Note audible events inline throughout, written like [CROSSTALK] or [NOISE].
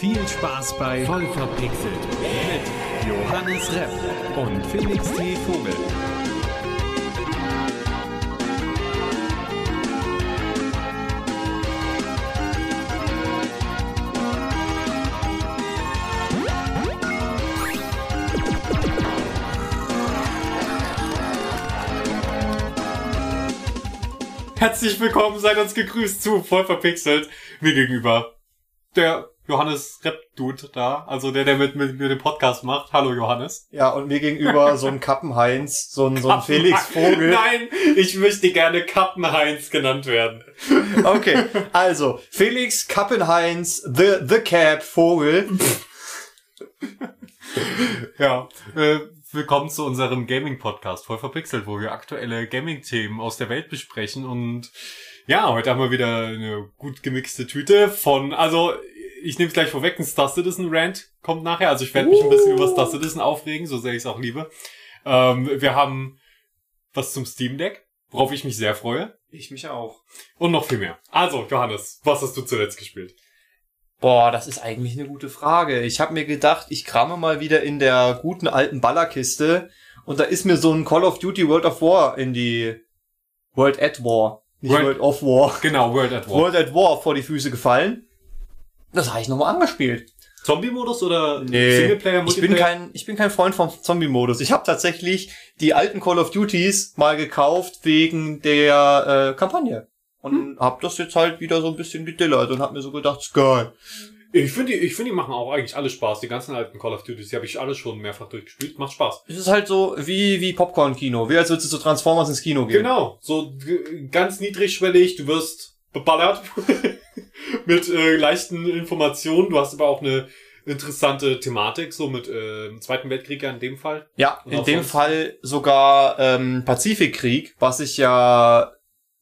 Viel Spaß bei Voll verpixelt. mit Johannes Repp und Felix T. Vogel. Herzlich willkommen, seid uns gegrüßt zu Voll verpixelt. Mir gegenüber der Johannes Rep-Dude da, also der, der mit, mit mir den Podcast macht. Hallo Johannes. Ja, und mir gegenüber so ein Kappenheinz, so ein, so ein Felix Vogel. Nein, ich möchte gerne Kappenheinz genannt werden. Okay, also Felix Kappenheinz, the, the Cap Vogel. Ja, äh, willkommen zu unserem Gaming-Podcast Voll verpixelt, wo wir aktuelle Gaming-Themen aus der Welt besprechen und ja, heute haben wir wieder eine gut gemixte Tüte von, also ich nehme es gleich vorweg, ein Star Citizen Rant kommt nachher, also ich werde mich ein bisschen über Star Citizen aufregen, so sehr ich es auch liebe. Ähm, wir haben was zum Steam Deck, worauf ich mich sehr freue Ich mich auch. und noch viel mehr. Also, Johannes, was hast du zuletzt gespielt? Boah, das ist eigentlich eine gute Frage. Ich habe mir gedacht, ich krame mal wieder in der guten alten Ballerkiste und da ist mir so ein Call of Duty World of War in die World at War, nicht World- World of War. Genau, World at War. World at War vor die Füße gefallen. Das habe ich nochmal angespielt. Zombie-Modus oder Nee, Singleplayer, ich bin kein, ich bin kein Freund vom Zombie-Modus. Ich habe tatsächlich die alten Call of Duties mal gekauft wegen der äh, Kampagne. Und Hm. hab das jetzt halt wieder so ein bisschen gedillert und hab mir so gedacht, ist geil. Ich finde, die, ich finde, die machen auch eigentlich alle Spaß. Die ganzen alten Call of Duties, die habe ich alle schon mehrfach durchgespielt. Macht Spaß. Es ist halt so wie, wie Popcorn-Kino. Wie als würdest du zu Transformers ins Kino gehen. Genau, so ganz niedrigschwellig. Du wirst beballert [LAUGHS] mit äh, leichten Informationen. Du hast aber auch eine interessante Thematik, so mit äh, Zweiten Weltkrieg ja in dem Fall. Ja, in dem sonst? Fall sogar ähm, Pazifikkrieg, was ich ja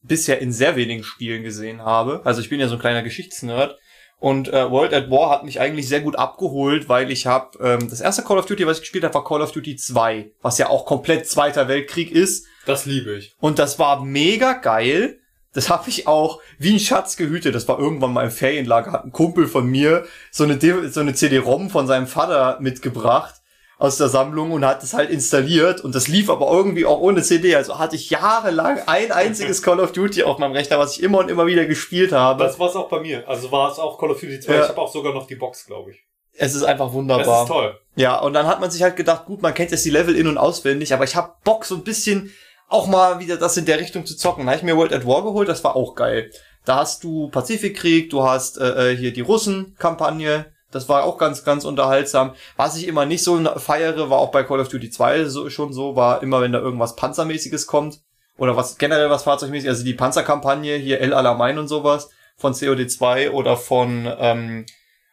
bisher in sehr wenigen Spielen gesehen habe. Also ich bin ja so ein kleiner Geschichtsnerd. Und äh, World at War hat mich eigentlich sehr gut abgeholt, weil ich habe ähm, das erste Call of Duty, was ich gespielt habe, war Call of Duty 2, was ja auch komplett Zweiter Weltkrieg ist. Das liebe ich. Und das war mega geil. Das habe ich auch wie ein Schatz gehütet. Das war irgendwann mal im Ferienlager, hat ein Kumpel von mir so eine, D- so eine CD-ROM von seinem Vater mitgebracht aus der Sammlung und hat es halt installiert und das lief aber irgendwie auch ohne CD. Also hatte ich jahrelang ein einziges [LAUGHS] Call of Duty auf meinem Rechner, was ich immer und immer wieder gespielt habe. Das war es auch bei mir. Also war es auch Call of Duty 2. Ja. Ich habe auch sogar noch die Box, glaube ich. es ist einfach Das wunderbar. ist toll. Ja, und dann hat man sich halt gedacht, gut, man kennt jetzt die Level in- und auswendig, aber ich hab Bock so ein bisschen auch mal wieder das in der Richtung zu zocken. Da hab ich mir World at War geholt, das war auch geil. Da hast du Pazifikkrieg, du hast äh, äh, hier die Russen-Kampagne, das war auch ganz, ganz unterhaltsam. Was ich immer nicht so feiere, war auch bei Call of Duty 2 so, schon so, war immer, wenn da irgendwas Panzermäßiges kommt, oder was generell was Fahrzeugmäßiges, also die Panzerkampagne, hier El Alamein und sowas, von COD2 oder von ähm,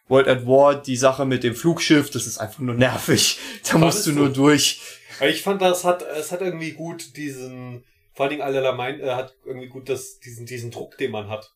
World at War, die Sache mit dem Flugschiff, das ist einfach nur nervig. Da musst du so. nur durch. Ich fand, das hat, es hat irgendwie gut diesen, vor allen Dingen Allerlein, äh, hat irgendwie gut das, diesen, diesen Druck, den man hat,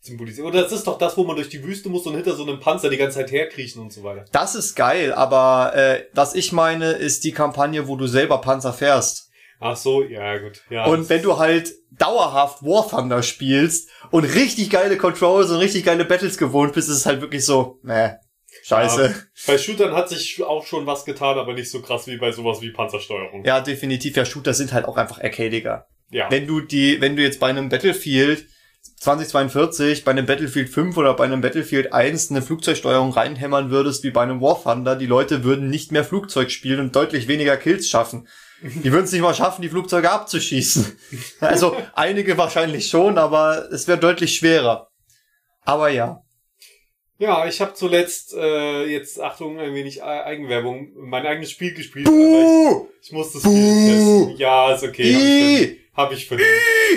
symbolisiert. Oder das ist doch das, wo man durch die Wüste muss und hinter so einem Panzer die ganze Zeit herkriechen und so weiter. Das ist geil, aber äh, was ich meine, ist die Kampagne, wo du selber Panzer fährst. Ach so, ja, gut. Ja, Und wenn du halt dauerhaft War Thunder spielst und richtig geile Controls und richtig geile Battles gewohnt bist, ist es halt wirklich so, ne, scheiße. Ja, bei Shootern hat sich auch schon was getan, aber nicht so krass wie bei sowas wie Panzersteuerung. Ja, definitiv. Ja, Shooter sind halt auch einfach arcadiger. Ja. Wenn du die, wenn du jetzt bei einem Battlefield 2042, bei einem Battlefield 5 oder bei einem Battlefield 1 eine Flugzeugsteuerung reinhämmern würdest wie bei einem War Thunder, die Leute würden nicht mehr Flugzeug spielen und deutlich weniger Kills schaffen. [LAUGHS] Die würden es nicht mal schaffen, die Flugzeuge abzuschießen. Also einige wahrscheinlich schon, aber es wäre deutlich schwerer. Aber ja. Ja, ich habe zuletzt, äh, jetzt Achtung, ein wenig Eigenwerbung, mein eigenes Spiel gespielt. aber Ich, ich muss das Spiel Buh! testen. Ja, ist okay. Hab ich verdient.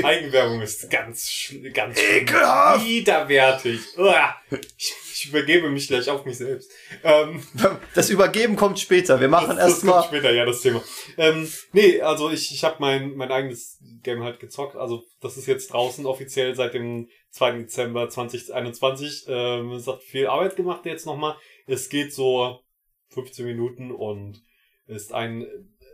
Eigenwerbung ist ganz, ganz. Ekelhaft! widerwärtig. Uah. Ich, ich übergebe mich gleich auf mich selbst. Ähm, [LAUGHS] Das Übergeben kommt später. Wir machen das, [LAUGHS] das kommt erstmal. später, ja, das Thema. Ähm, nee, also ich, ich habe mein, mein eigenes Game halt gezockt. Also das ist jetzt draußen offiziell seit dem 2. Dezember 2021. Ähm, es hat viel Arbeit gemacht jetzt nochmal. Es geht so 15 Minuten und ist ein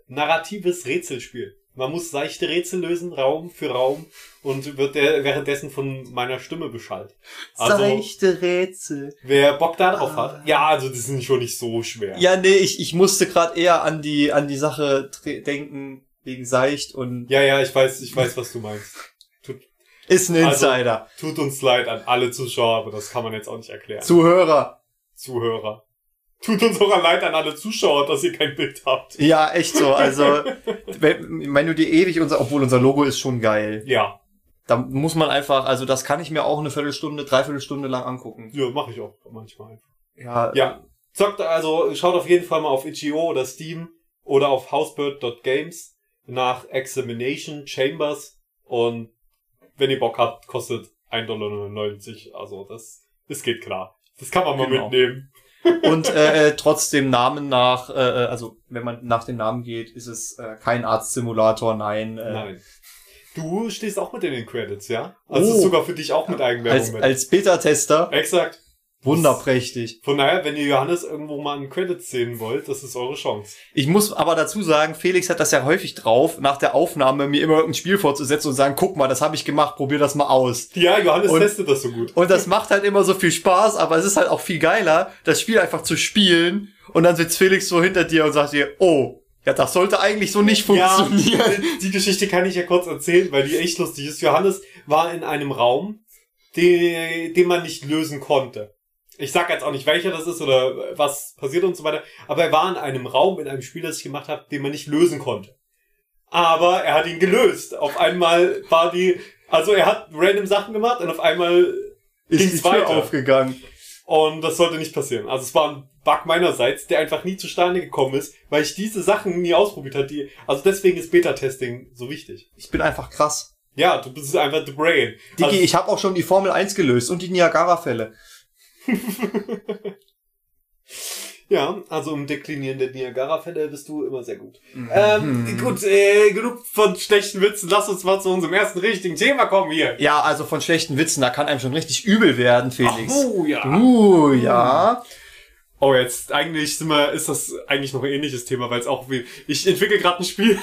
narratives Rätselspiel. Man muss seichte Rätsel lösen, Raum für Raum, und wird der währenddessen von meiner Stimme beschallt. Also, Seichte Rätsel. wer Bock da drauf hat, ja, also das ist schon nicht so schwer. Ja, nee, ich, ich musste gerade eher an die, an die Sache denken, wegen Seicht und ja, ja, ich weiß, ich weiß, was du meinst. Tut, ist ein Also- Insider. tut uns leid an alle Zuschauer, aber das kann man jetzt auch nicht erklären. Zuhörer. Zuhörer. Tut uns auch leid an alle Zuschauer, dass ihr kein Bild habt. Ja, echt so. Also, wenn, wenn du dir ewig unser, obwohl unser Logo ist schon geil. Ja, Da muss man einfach, also das kann ich mir auch eine Viertelstunde, Dreiviertelstunde lang angucken. ja, mache ich auch manchmal. Ja, Ja, zockt also, schaut auf jeden Fall mal auf itch.io oder Steam oder auf housebird.games nach Examination Chambers und wenn ihr Bock habt, kostet 1,99 Dollar. Also das, das geht klar. Das kann man mal Genau. mitnehmen. Und äh, äh, trotzdem Namen nach, äh, äh, also wenn man nach dem Namen geht, ist es äh, kein Arztsimulator, nein. Äh, Nein. Du stehst auch mit in den Credits, ja? Also Oh. ist sogar für dich auch mit Eigenwerbung Als, mit. als Beta-Tester, Exakt. Wunderprächtig. Von daher, wenn ihr Johannes irgendwo mal einen Credits sehen wollt, das ist eure Chance. Ich muss aber dazu sagen, Felix hat das ja häufig drauf, nach der Aufnahme mir immer irgendein Spiel vorzusetzen und sagen, guck mal, das habe ich gemacht, probier das mal aus. Ja, Johannes Und- testet das so gut. Und das macht halt immer so viel Spaß, aber es ist halt auch viel geiler, das Spiel einfach zu spielen und dann sitzt Felix so hinter dir und sagt dir, oh, ja, das sollte eigentlich so nicht funktionieren. Ja, [LAUGHS] die Geschichte kann ich ja kurz erzählen, weil die echt lustig ist. Johannes war in einem Raum, den, den man nicht lösen konnte. Ich sag jetzt auch nicht, welcher das ist oder was passiert und so weiter, aber er war in einem Raum, in einem Spiel, das ich gemacht habe, den man nicht lösen konnte. Aber er hat ihn gelöst. Auf einmal war die, also er hat random Sachen gemacht und auf einmal Ist ging's die Tür weiter. aufgegangen. Und das sollte nicht passieren. Also es war ein Bug meinerseits, der einfach nie zustande gekommen ist, weil ich diese Sachen nie ausprobiert habe. Die, also deswegen ist Beta-Testing so wichtig. Ich bin einfach krass. Ja, du bist einfach the brain. Digi, Also, ich habe auch schon die Formel 1 gelöst und die Niagara-Fälle. [LAUGHS] ja, also im Deklinieren der Niagara-Fälle bist du immer sehr gut. Mhm. Ähm, gut, äh, genug von schlechten Witzen. Lass uns mal zu unserem ersten richtigen Thema kommen hier. Ja, also von schlechten Witzen, da kann einem schon richtig übel werden, Felix. Oh ja. Uh, ja. Oh, jetzt eigentlich sind wir, ist das eigentlich noch ein ähnliches Thema, weil es auch wie, ich entwickle gerade ein Spiel.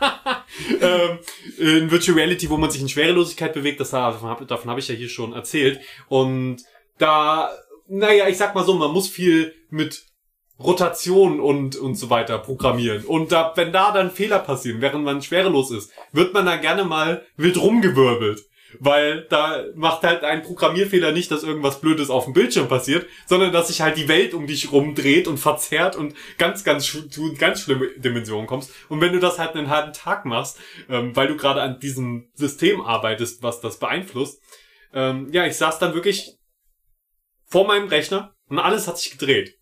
[LAUGHS] ähm, in Virtual Reality, wo man sich in Schwerelosigkeit bewegt, das davon habe davon hab ich ja hier schon erzählt. Und da, naja, ich sag mal so, man muss viel mit Rotation und, und so weiter programmieren. Und da, wenn da dann Fehler passieren, während man schwerelos ist, wird man da gerne mal wild rumgewirbelt. Weil da macht halt ein Programmierfehler nicht, dass irgendwas Blödes auf dem Bildschirm passiert, sondern dass sich halt die Welt um dich rumdreht und verzerrt und ganz, ganz, in ganz schlimme Dimensionen kommst. Und wenn du das halt einen halben Tag machst, ähm, weil du gerade an diesem System arbeitest, was das beeinflusst, ähm, ja, ich saß dann wirklich vor meinem Rechner und alles hat sich gedreht.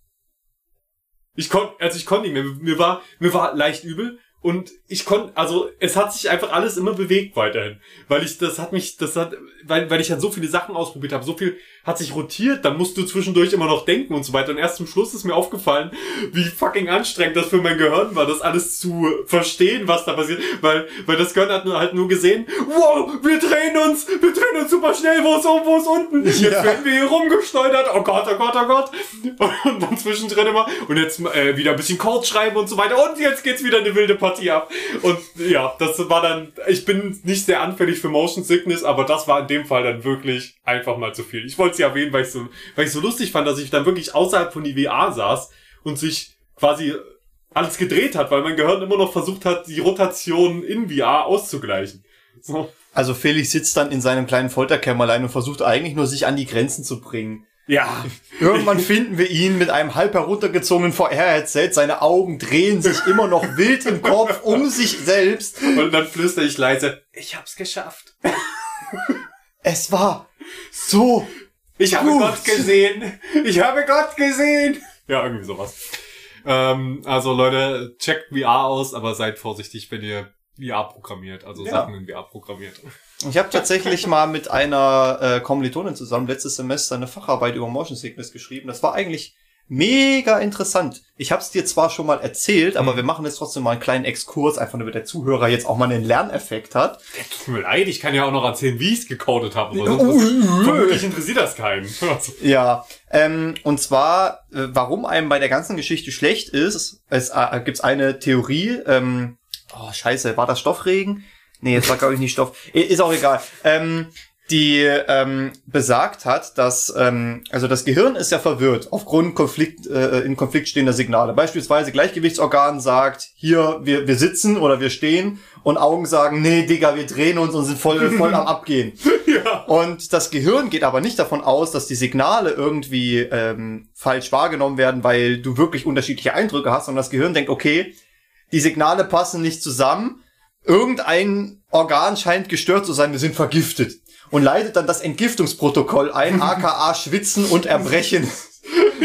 Ich konnte, also ich konnte nicht mehr. Mir war, mir war leicht übel und ich konnte, also es hat sich einfach alles immer bewegt weiterhin, weil ich, das hat mich, das hat, weil, weil ich dann so viele Sachen ausprobiert habe, so viel hat sich rotiert, dann musst du zwischendurch immer noch denken und so weiter und erst zum Schluss ist mir aufgefallen, wie fucking anstrengend das für mein Gehirn war, das alles zu verstehen, was da passiert, weil, weil das Gehirn hat nur, halt nur gesehen, wow, wir drehen uns, wir drehen uns super schnell, wo ist oben, wo ist unten, jetzt Ja. werden wir hier rumgesteuert, oh Gott, oh Gott, oh Gott, [LAUGHS] und dann zwischendrin immer, und jetzt äh, wieder ein bisschen Code schreiben und so weiter, und jetzt geht's wieder eine wilde Partie ab. Und ja, das war dann, ich bin nicht sehr anfällig für Motion Sickness, aber das war in dem Fall dann wirklich einfach mal zu viel. Ich wollte es ja erwähnen, weil ich so, weil ich so lustig fand, dass ich dann wirklich außerhalb von VR saß und sich quasi alles gedreht hat, weil mein Gehirn immer noch versucht hat, die Rotation in VR auszugleichen. So. Also Felix sitzt dann in seinem kleinen Folterkämmerlein und versucht eigentlich nur sich an die Grenzen zu bringen. Ja. Irgendwann finden wir ihn mit einem halb heruntergezogenen VR-Headset. Seine Augen drehen sich immer noch wild im Kopf um sich selbst. Und dann flüstere ich leise, ich hab's geschafft. Es war so. Ich habe Gut. Gott gesehen. Ich habe Gott gesehen. Ja, irgendwie sowas. Ähm, also Leute, checkt VR aus, aber seid vorsichtig, wenn ihr VR programmiert, also Ja. Sachen in VR programmiert. Ich habe tatsächlich [LAUGHS] mal mit einer äh, Kommilitonin zusammen letztes Semester eine Facharbeit über Motion Sickness geschrieben. Das war eigentlich mega interessant. Ich habe es dir zwar schon mal erzählt, aber Mhm. wir machen jetzt trotzdem mal einen kleinen Exkurs, einfach damit der Zuhörer jetzt auch mal einen Lerneffekt hat. Tut mir leid, ich kann ja auch noch erzählen, wie ich es gecodet habe. aber Oh, Vermutlich interessiert das keinen. [LAUGHS] Ja, ähm, und zwar, äh, warum einem bei der ganzen Geschichte schlecht ist, es äh, gibt eine Theorie ähm, oh scheiße, war das Stoffregen? Nee, es war glaube ich nicht Stoff. Ist auch egal. Ähm, die ähm, besagt hat, dass ähm, also das Gehirn ist ja verwirrt aufgrund Konflikt äh, in Konflikt stehender Signale. Beispielsweise Gleichgewichtsorgan sagt, hier wir wir sitzen oder wir stehen und Augen sagen, nee, Digga, wir drehen uns und sind voll [LAUGHS] voll am abgehen. Ja. Und das Gehirn geht aber nicht davon aus, dass die Signale irgendwie ähm, falsch wahrgenommen werden, weil du wirklich unterschiedliche Eindrücke hast, sondern das Gehirn denkt, okay, die Signale passen nicht zusammen, irgendein Organ scheint gestört zu sein, wir sind vergiftet. Und leitet dann das Entgiftungsprotokoll ein, aka Schwitzen und Erbrechen. [LAUGHS]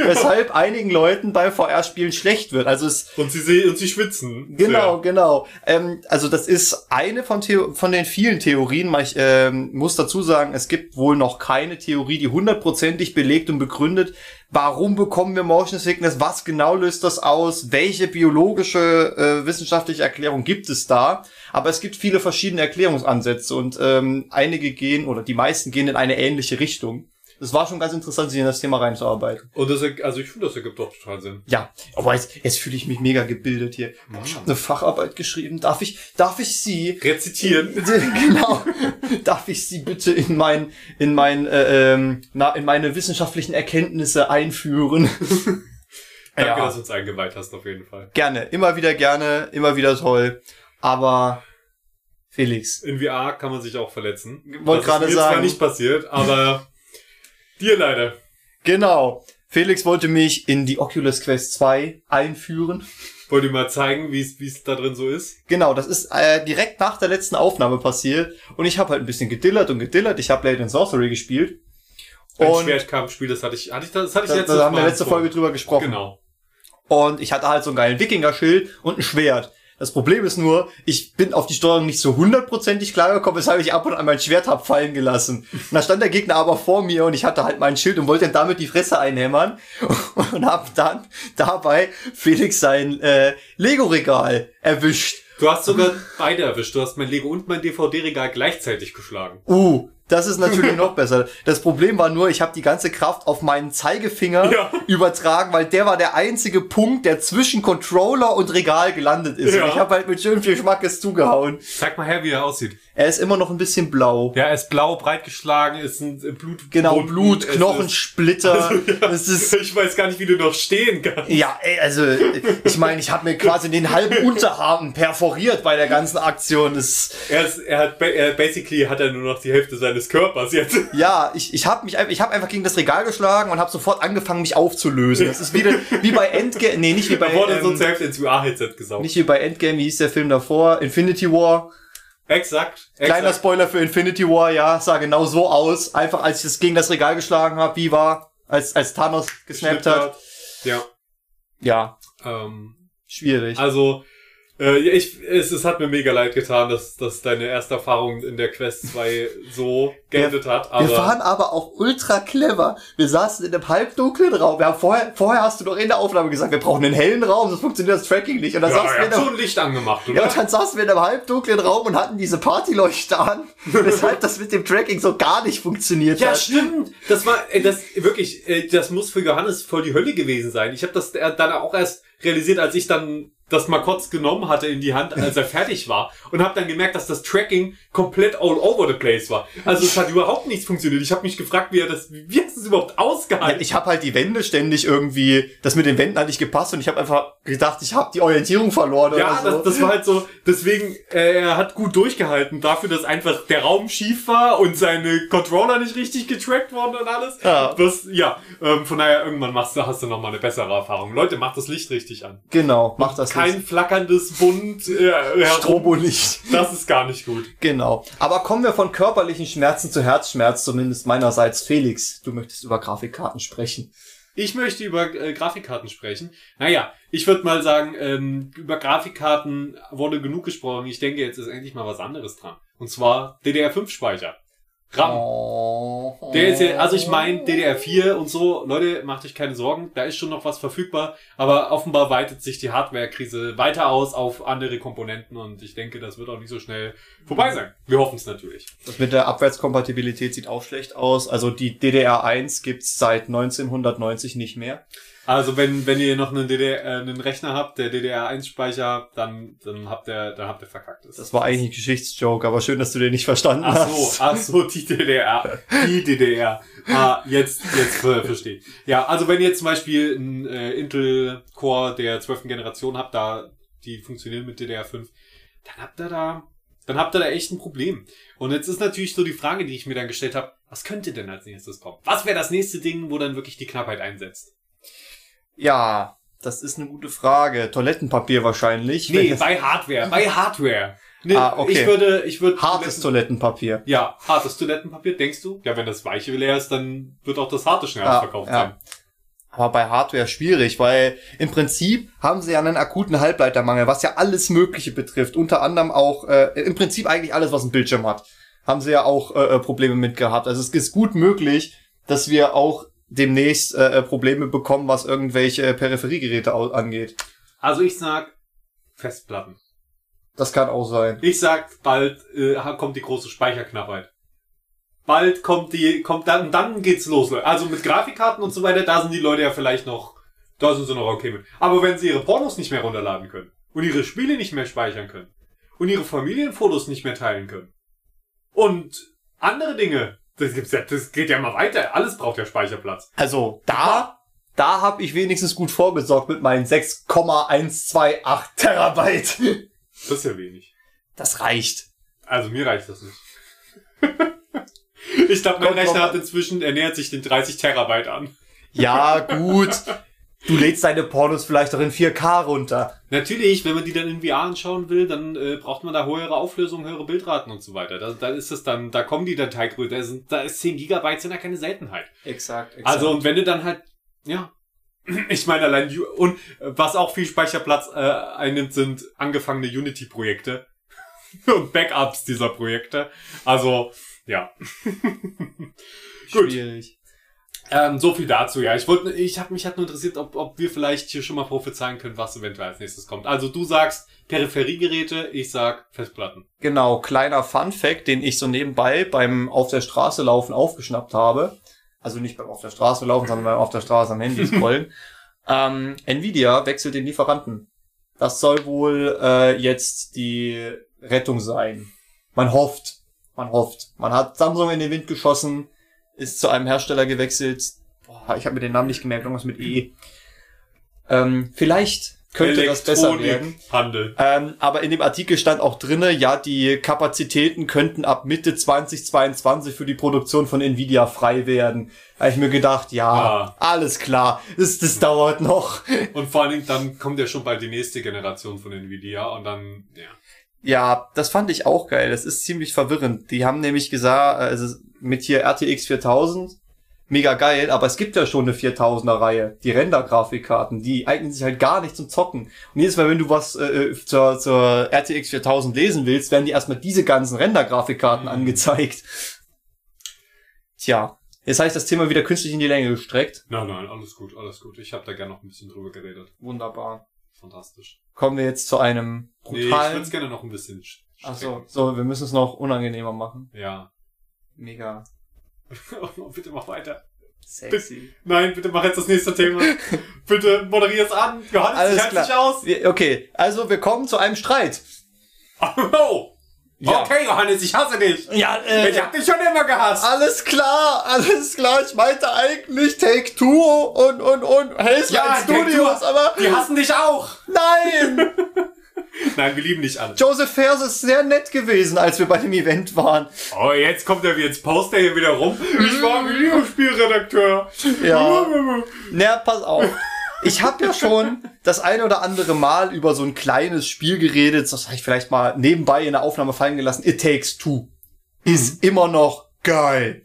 Weshalb einigen Leuten bei VR-Spielen schlecht wird. Also es Und sie sehen und sie schwitzen. Genau, Ja. genau. Ähm, also das ist eine von, Theo von den vielen Theorien. Ich ähm, muss dazu sagen, es gibt wohl noch keine Theorie, die hundertprozentig belegt und begründet, warum bekommen wir Motion Sickness, was genau löst das aus, welche biologische äh, wissenschaftliche Erklärung gibt es da. Aber es gibt viele verschiedene Erklärungsansätze und ähm, einige gehen oder die meisten gehen in eine ähnliche Richtung. Es war schon ganz interessant, sich in das Thema reinzuarbeiten. Und das, also ich finde, das ergibt doch total Sinn. Ja, aber jetzt, jetzt fühle ich mich mega gebildet hier. Boah, ich habe eine Facharbeit geschrieben. Darf ich, darf ich sie, Rezitieren. [LAUGHS] genau, darf ich sie bitte in mein, in mein, äh, ähm, na, in meine wissenschaftlichen Erkenntnisse einführen? [LAUGHS] Danke, Ja. dass du uns eingeweiht hast, auf jeden Fall. Gerne, immer wieder gerne, immer wieder toll. Aber Felix, In VR kann man sich auch verletzen. Wollte Das ist gerade mir zwar sagen. nicht passiert, aber [LAUGHS] dir leider. genau. Felix wollte mich in die Oculus Quest 2 einführen. Wollte dir mal zeigen, wie es wie es da drin so ist. Genau, das ist äh, direkt nach der letzten Aufnahme passiert und ich habe halt ein bisschen gedillert und gedillert. Ich habe Blade and Sorcery gespielt. Ein Und Schwertkampfspiel, das hatte ich, hatte ich, das hatte ich da, letztes da haben wir Mal letzte vor. Folge drüber gesprochen. Genau. Und ich hatte halt so einen geilen Wikinger-Schild und ein Schwert. Das Problem ist nur, ich bin auf die Steuerung nicht so hundertprozentig klar gekommen, weshalb ich ab und an mein Schwert hab fallen gelassen. Und da stand der Gegner aber vor mir und ich hatte halt mein Schild und wollte dann damit die Fresse einhämmern [LAUGHS] und hab dann dabei Felix sein äh, Lego-Regal erwischt. Du hast sogar beide erwischt. Du hast mein Lego und mein DVD-Regal gleichzeitig geschlagen. Uh, das ist natürlich [LAUGHS] noch besser. Das Problem war nur, ich habe die ganze Kraft auf meinen Zeigefinger Ja. übertragen, weil der war der einzige Punkt, der zwischen Controller und Regal gelandet ist. Ja. Und ich habe halt mit schön viel Schmackes zugehauen. Zeig mal her, wie er aussieht. Er ist immer noch ein bisschen blau. Ja, er ist blau, breit geschlagen, ist ein Blut. Genau, Blut, Knochensplitter. Das [LAUGHS] ist Ich weiß gar nicht, wie du noch stehen kannst. ja, ey, also ich meine, ich habe mir quasi den halben [LAUGHS] Unterarm perforiert bei der ganzen Aktion. Das, Er, ist, er hat, er, basically hat er nur noch die Hälfte seines Körpers jetzt. [LAUGHS] ja, ich, ich habe mich einfach, ich habe einfach gegen das Regal geschlagen und habe sofort angefangen, mich aufzulösen. Das ist wieder [LAUGHS] wie bei Endgame, nee, nicht wie bei Er wurde so ähm, zur Hälfte ins VR-Headset gesaugt. Nicht wie bei Endgame, wie hieß der Film davor? Infinity War. Exakt. Kleiner exakt. Spoiler für Infinity War, ja, sah genau so aus. Einfach als ich es gegen das Regal geschlagen habe, wie war, als, als Thanos gesnappt hat. Ja. Ja, Ähm, schwierig. also, äh, ich, es, es hat mir mega leid getan, dass, dass deine erste Erfahrung in der Quest 2 so geendet hat. Aber wir waren aber auch ultra clever. Wir saßen in einem halbdunklen Raum. Wir haben vorher, vorher hast du doch in der Aufnahme gesagt, wir brauchen einen hellen Raum, sonst funktioniert das Tracking nicht. Und dann ja, saßen er wir in hat einem, schon Licht angemacht, oder? ja, und dann saßen wir in einem halbdunklen Raum und hatten diese Partyleuchte an, [LAUGHS] weshalb das mit dem Tracking so gar nicht funktioniert Ja, hat. stimmt. Das war, äh, das wirklich, äh, das muss für Johannes voll die Hölle gewesen sein. Ich habe das äh, dann auch erst realisiert, als ich dann das mal kurz genommen hatte in die Hand, als er [LAUGHS] fertig war und habe dann gemerkt, dass das Tracking komplett all over the place war. Also hat überhaupt nichts funktioniert. Ich habe mich gefragt, wie er das, wie hast du es überhaupt Ja, ausgehalten? ich habe halt die Wände ständig irgendwie, das mit den Wänden hat nicht gepasst und ich habe einfach gedacht, ich habe die Orientierung verloren Ja, oder so. das, das war halt so, deswegen, äh, er hat gut durchgehalten dafür, dass einfach der Raum schief war und seine Controller nicht richtig getrackt wurden und alles. Ja. Was, ja, ähm, von daher, irgendwann machst du, hast du noch mal eine bessere Erfahrung. Leute, macht das Licht richtig an. genau, mach das Kein flackerndes Bunt, äh. Strobolicht. Das ist gar nicht gut. Genau. Aber kommen wir von körperlichen Schmerzen zu Herzschmerz, zumindest meinerseits. Felix, du möchtest über Grafikkarten sprechen. Ich möchte über äh, Grafikkarten sprechen. Naja, ich würde mal sagen, ähm, über Grafikkarten wurde genug gesprochen. Ich denke, jetzt ist endlich mal was anderes dran. Und zwar DDR5-Speicher. RAM. Oh. Der ist ja, also ich meine DDR4 und so, Leute, macht euch keine Sorgen, da ist schon noch was verfügbar, aber offenbar weitet sich die Hardware-Krise weiter aus auf andere Komponenten und ich denke, das wird auch nicht so schnell vorbei sein. Wir hoffen es natürlich. Das mit der Abwärtskompatibilität sieht auch schlecht aus. Also die DDR1 gibt's seit 1990 nicht mehr. Also wenn, wenn ihr noch einen DDR, äh, einen Rechner habt, der DDR1-Speicher, dann, dann habt ihr, dann habt ihr verkackt. Das war eigentlich ein Geschichtsjoke, aber schön, dass du den nicht verstanden Ach hast. so, ach so, die DDR. Die DDR. Ah, jetzt, jetzt äh, verstehe ich. Ja, also wenn ihr zum Beispiel einen äh, Intel Core der 12. Generation habt, da, die funktionieren mit DDR5, dann habt ihr da, dann habt ihr da echt ein Problem. Und jetzt ist natürlich so die Frage, die ich mir dann gestellt habe, was könnte denn als nächstes kommen? Was wäre das nächste Ding, wo dann wirklich die Knappheit einsetzt? Ja, das ist eine gute Frage. Toilettenpapier wahrscheinlich. Nee, Wenn- bei Hardware, bei Hardware. Nee, Ah, okay. Ich würde, ich würde hartes Toilettenpapier. Ja, hartes Toilettenpapier, denkst du? Ja, wenn das weiche leer ist, dann wird auch das harte schnell Ja, verkauft ja. sein. Aber bei Hardware schwierig, weil im Prinzip haben sie ja einen akuten Halbleitermangel, was ja alles Mögliche betrifft. Unter anderem auch, äh, im Prinzip eigentlich alles, was einen Bildschirm hat, haben sie ja auch äh, äh, Probleme mit gehabt. Also es ist gut möglich, dass wir auch demnächst äh, äh, Probleme bekommen, was irgendwelche Peripheriegeräte angeht. Also ich sag Festplatten. Das kann auch sein. Ich sag, bald äh, kommt die große Speicherknappheit. Bald kommt die, kommt dann, dann geht's los. Leute. Also mit Grafikkarten und so weiter, da sind die Leute ja vielleicht noch, da sind sie noch okay mit. Aber wenn sie ihre Pornos nicht mehr runterladen können und ihre Spiele nicht mehr speichern können und ihre Familienfotos nicht mehr teilen können und andere Dinge, das gibt's ja, das geht ja mal weiter. Alles braucht ja Speicherplatz. Also da, da habe ich wenigstens gut vorgesorgt mit meinen 6,128 Terabyte. Das ist ja wenig. Das reicht. Also mir reicht das nicht. [LAUGHS] ich glaube, mein Rechner hat inzwischen, er nähert sich den 30 Terabyte an. Ja, gut. [LAUGHS] Du lädst deine Pornos vielleicht auch in 4K runter. Natürlich, wenn man die dann in VR anschauen will, dann äh, braucht man da höhere Auflösung, höhere Bildraten und so weiter. Da, da ist es dann, da kommen die Dateigrößen, da, sind, da ist 10 Gigabyte sind ja keine Seltenheit. Exakt, Also und wenn du dann halt, ja, [CLEARS THROAT] ich meine allein, und äh, was auch viel Speicherplatz äh, einnimmt, sind angefangene Unity-Projekte [LAUGHS] und Backups dieser Projekte. Also, ja. [LAUGHS] Gut. Ähm, so viel dazu, ja. Ich wollte, ich habe mich hat nur interessiert, ob, ob wir vielleicht hier schon mal prophezeien können, was eventuell als nächstes kommt. Also du sagst Peripheriegeräte, ich sag Festplatten. Genau, kleiner Fun Fact, den ich so nebenbei beim auf der Straße laufen aufgeschnappt habe. Also nicht beim auf der Straße laufen, sondern beim auf der Straße am Handy scrollen. [LAUGHS] ähm, Nvidia wechselt den Lieferanten. Das soll wohl äh, jetzt die Rettung sein. Man hofft, man hofft. Man hat Samsung in den Wind geschossen, ist zu einem Hersteller gewechselt. Boah, ich habe mir den Namen nicht gemerkt, irgendwas mit E. Ähm, vielleicht könnte das besser werden. Handel. Ähm, aber in dem Artikel stand auch drinne, ja, die Kapazitäten könnten ab Mitte 2022 für die Produktion von Nvidia frei werden. Da hab ich mir gedacht, ja, Ah. alles klar, das, das dauert noch. Und vor allen Dingen, dann kommt ja schon bald die nächste Generation von Nvidia und dann, ja. Ja, das fand ich auch geil. Das ist ziemlich verwirrend. Die haben nämlich gesagt, also mit hier RTX 4000, mega geil, aber es gibt ja schon eine 4000er Reihe, die Render-Grafikkarten, die eignen sich halt gar nicht zum Zocken. Und jedes Mal, wenn du was äh, zur, zur RTX 4000 lesen willst, werden dir erstmal diese ganzen Render-Grafikkarten Mhm. angezeigt. Tja, jetzt ich das Thema wieder künstlich in die Länge gestreckt. Nein, nein, alles gut, alles gut. Ich habe da gerne noch ein bisschen drüber geredet. Wunderbar. Fantastisch. Kommen wir jetzt zu einem Nee, ich brutalen... würde gerne noch ein bisschen st- Ach so, strecken. so, wir müssen es noch unangenehmer machen. Ja. Mega Oh, [LAUGHS] bitte mach weiter. sexy. Nein, bitte mach jetzt das nächste Thema. [LAUGHS] bitte moderier es an. Johannes, Alles ich halte dich aus. Wir- Okay, also wir kommen zu einem Streit. [LAUGHS] Oh. Ja. Okay, Johannes, ich hasse dich. Ja, äh, Ich hab dich schon immer gehasst. alles klar, alles klar. Ich meinte eigentlich Take Two und und und Hell's Ja, Studios, aber Die hassen dich auch. nein. [LAUGHS] Nein, wir lieben dich alle. Joseph Fares ist sehr nett gewesen, als wir bei dem Event waren. Oh, jetzt kommt er wie jetzt Poster hier wieder rum. Ich war Videospielredakteur. Ja. [LAUGHS] Na, pass auf. Ich habe ja schon das eine oder andere Mal über so ein kleines Spiel geredet, das habe ich vielleicht mal nebenbei in der Aufnahme fallen gelassen. It Takes Two. Ist immer noch geil.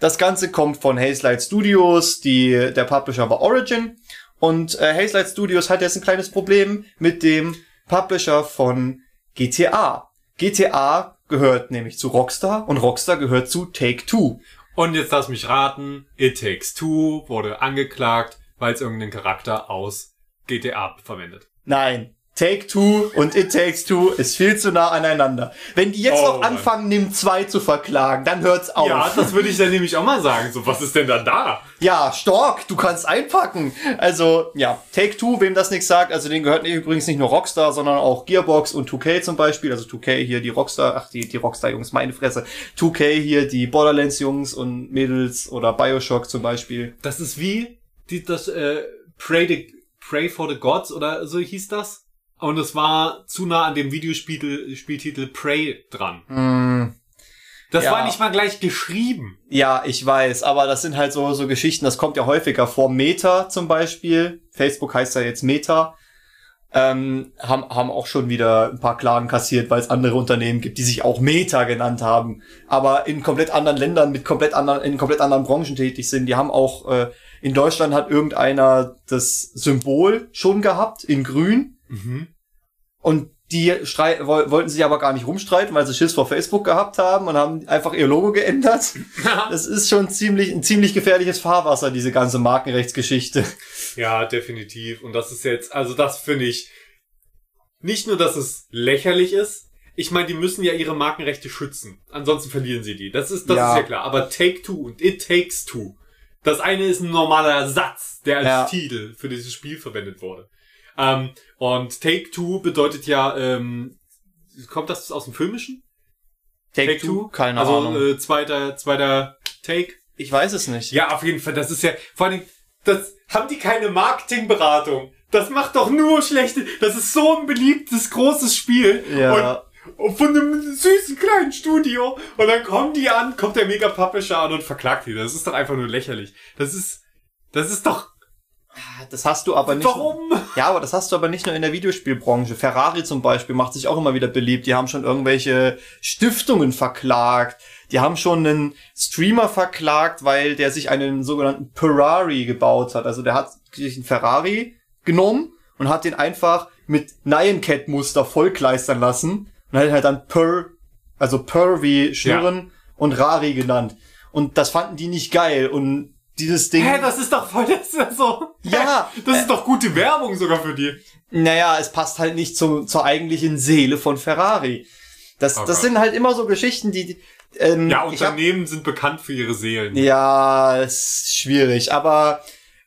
Das Ganze kommt von Haze Light Studios, die, der Publisher war Origin. Und äh, Haze Light Studios hat jetzt ein kleines Problem mit dem Publisher von GTA. GTA gehört nämlich zu Rockstar und Rockstar gehört zu Take-Two. Und jetzt lass mich raten, It Takes Two wurde angeklagt, weil es irgendeinen Charakter aus GTA verwendet. Nein. Take Two und It Takes Two ist viel zu nah aneinander. Wenn die jetzt Oh, noch anfangen, Nim 2 zu verklagen, dann hört's auf. Ja, das würde ich dann nämlich auch mal sagen. So, was ist denn dann da? Ja, Stork, du kannst einpacken. Also, ja, Take-Two, wem das nichts sagt, also den gehört übrigens nicht nur Rockstar, sondern auch Gearbox und 2K zum Beispiel. Also 2K hier die Rockstar, ach, die, die Rockstar-Jungs, meine Fresse. 2K hier die Borderlands-Jungs und Mädels oder Bioshock zum Beispiel. Das ist wie die, das äh, Pray, the, Pray for the Gods oder so hieß das. Und es war zu nah an dem Videospieltitel Spieltitel Prey dran. Hm, Das Ja. war nicht mal gleich geschrieben. ja, ich weiß, aber das sind halt so, so Geschichten, das kommt ja häufiger vor. Meta zum Beispiel, Facebook heißt ja jetzt Meta, ähm, haben, haben auch schon wieder ein paar Klagen kassiert, weil es andere Unternehmen gibt, die sich auch Meta genannt haben, aber in komplett anderen Ländern mit komplett anderen, in komplett anderen Branchen tätig sind. Die haben auch, äh, in Deutschland hat irgendeiner das Symbol schon gehabt, in grün, Mhm. und die wollten sich aber gar nicht rumstreiten, weil sie Schiss vor Facebook gehabt haben und haben einfach ihr Logo geändert. Das ist schon ziemlich, ein ziemlich gefährliches Fahrwasser, diese ganze Markenrechtsgeschichte. Ja, definitiv. Und das ist jetzt, also das finde ich nicht nur, dass es lächerlich ist. Ich meine, die müssen ja ihre Markenrechte schützen. Ansonsten verlieren sie die. Das ist, das Ja. ist ja klar. Aber Take Two und It Takes Two. Das eine ist ein normaler Satz, der als Ja. Titel für dieses Spiel verwendet wurde. Ähm, und Take Two bedeutet ja, ähm, kommt das aus dem Filmischen? Take, Two? Keine also, Ahnung. äh, zweiter, zweiter Take. ich weiß es nicht. Ja, auf jeden Fall. Das ist ja, vor allem, das haben die keine Marketingberatung. Das macht doch nur schlechte. Das ist so ein beliebtes, großes Spiel. Ja. Und, und von einem süßen kleinen Studio. Und dann kommen die an, kommt der Mega-Publisher an und verklagt die. Das ist doch einfach nur lächerlich. Das ist, das ist doch, Das hast du aber nicht. warum? Ja, aber das hast du aber nicht nur in der Videospielbranche. Ferrari zum Beispiel macht sich auch immer wieder beliebt. Die haben schon irgendwelche Stiftungen verklagt. Die haben schon einen Streamer verklagt, weil der sich einen sogenannten Ferrari gebaut hat. Also der hat sich einen Ferrari genommen und hat den einfach mit Nyan Cat Muster vollkleistern lassen und hat ihn halt dann Per, also Per wie Schnurren und Rari genannt. Und das fanden die nicht geil und dieses Ding. Hä, das ist doch voll, das ist ja so. Ja, Hä, Das ist doch gute Werbung sogar für die. Naja, es passt halt nicht zum, zur eigentlichen Seele von Ferrari. Das, Oh das Gott. sind halt immer so Geschichten, die. Ähm, Ja, ich hab, Unternehmen sind bekannt für ihre Seelen. ja, ist schwierig. Aber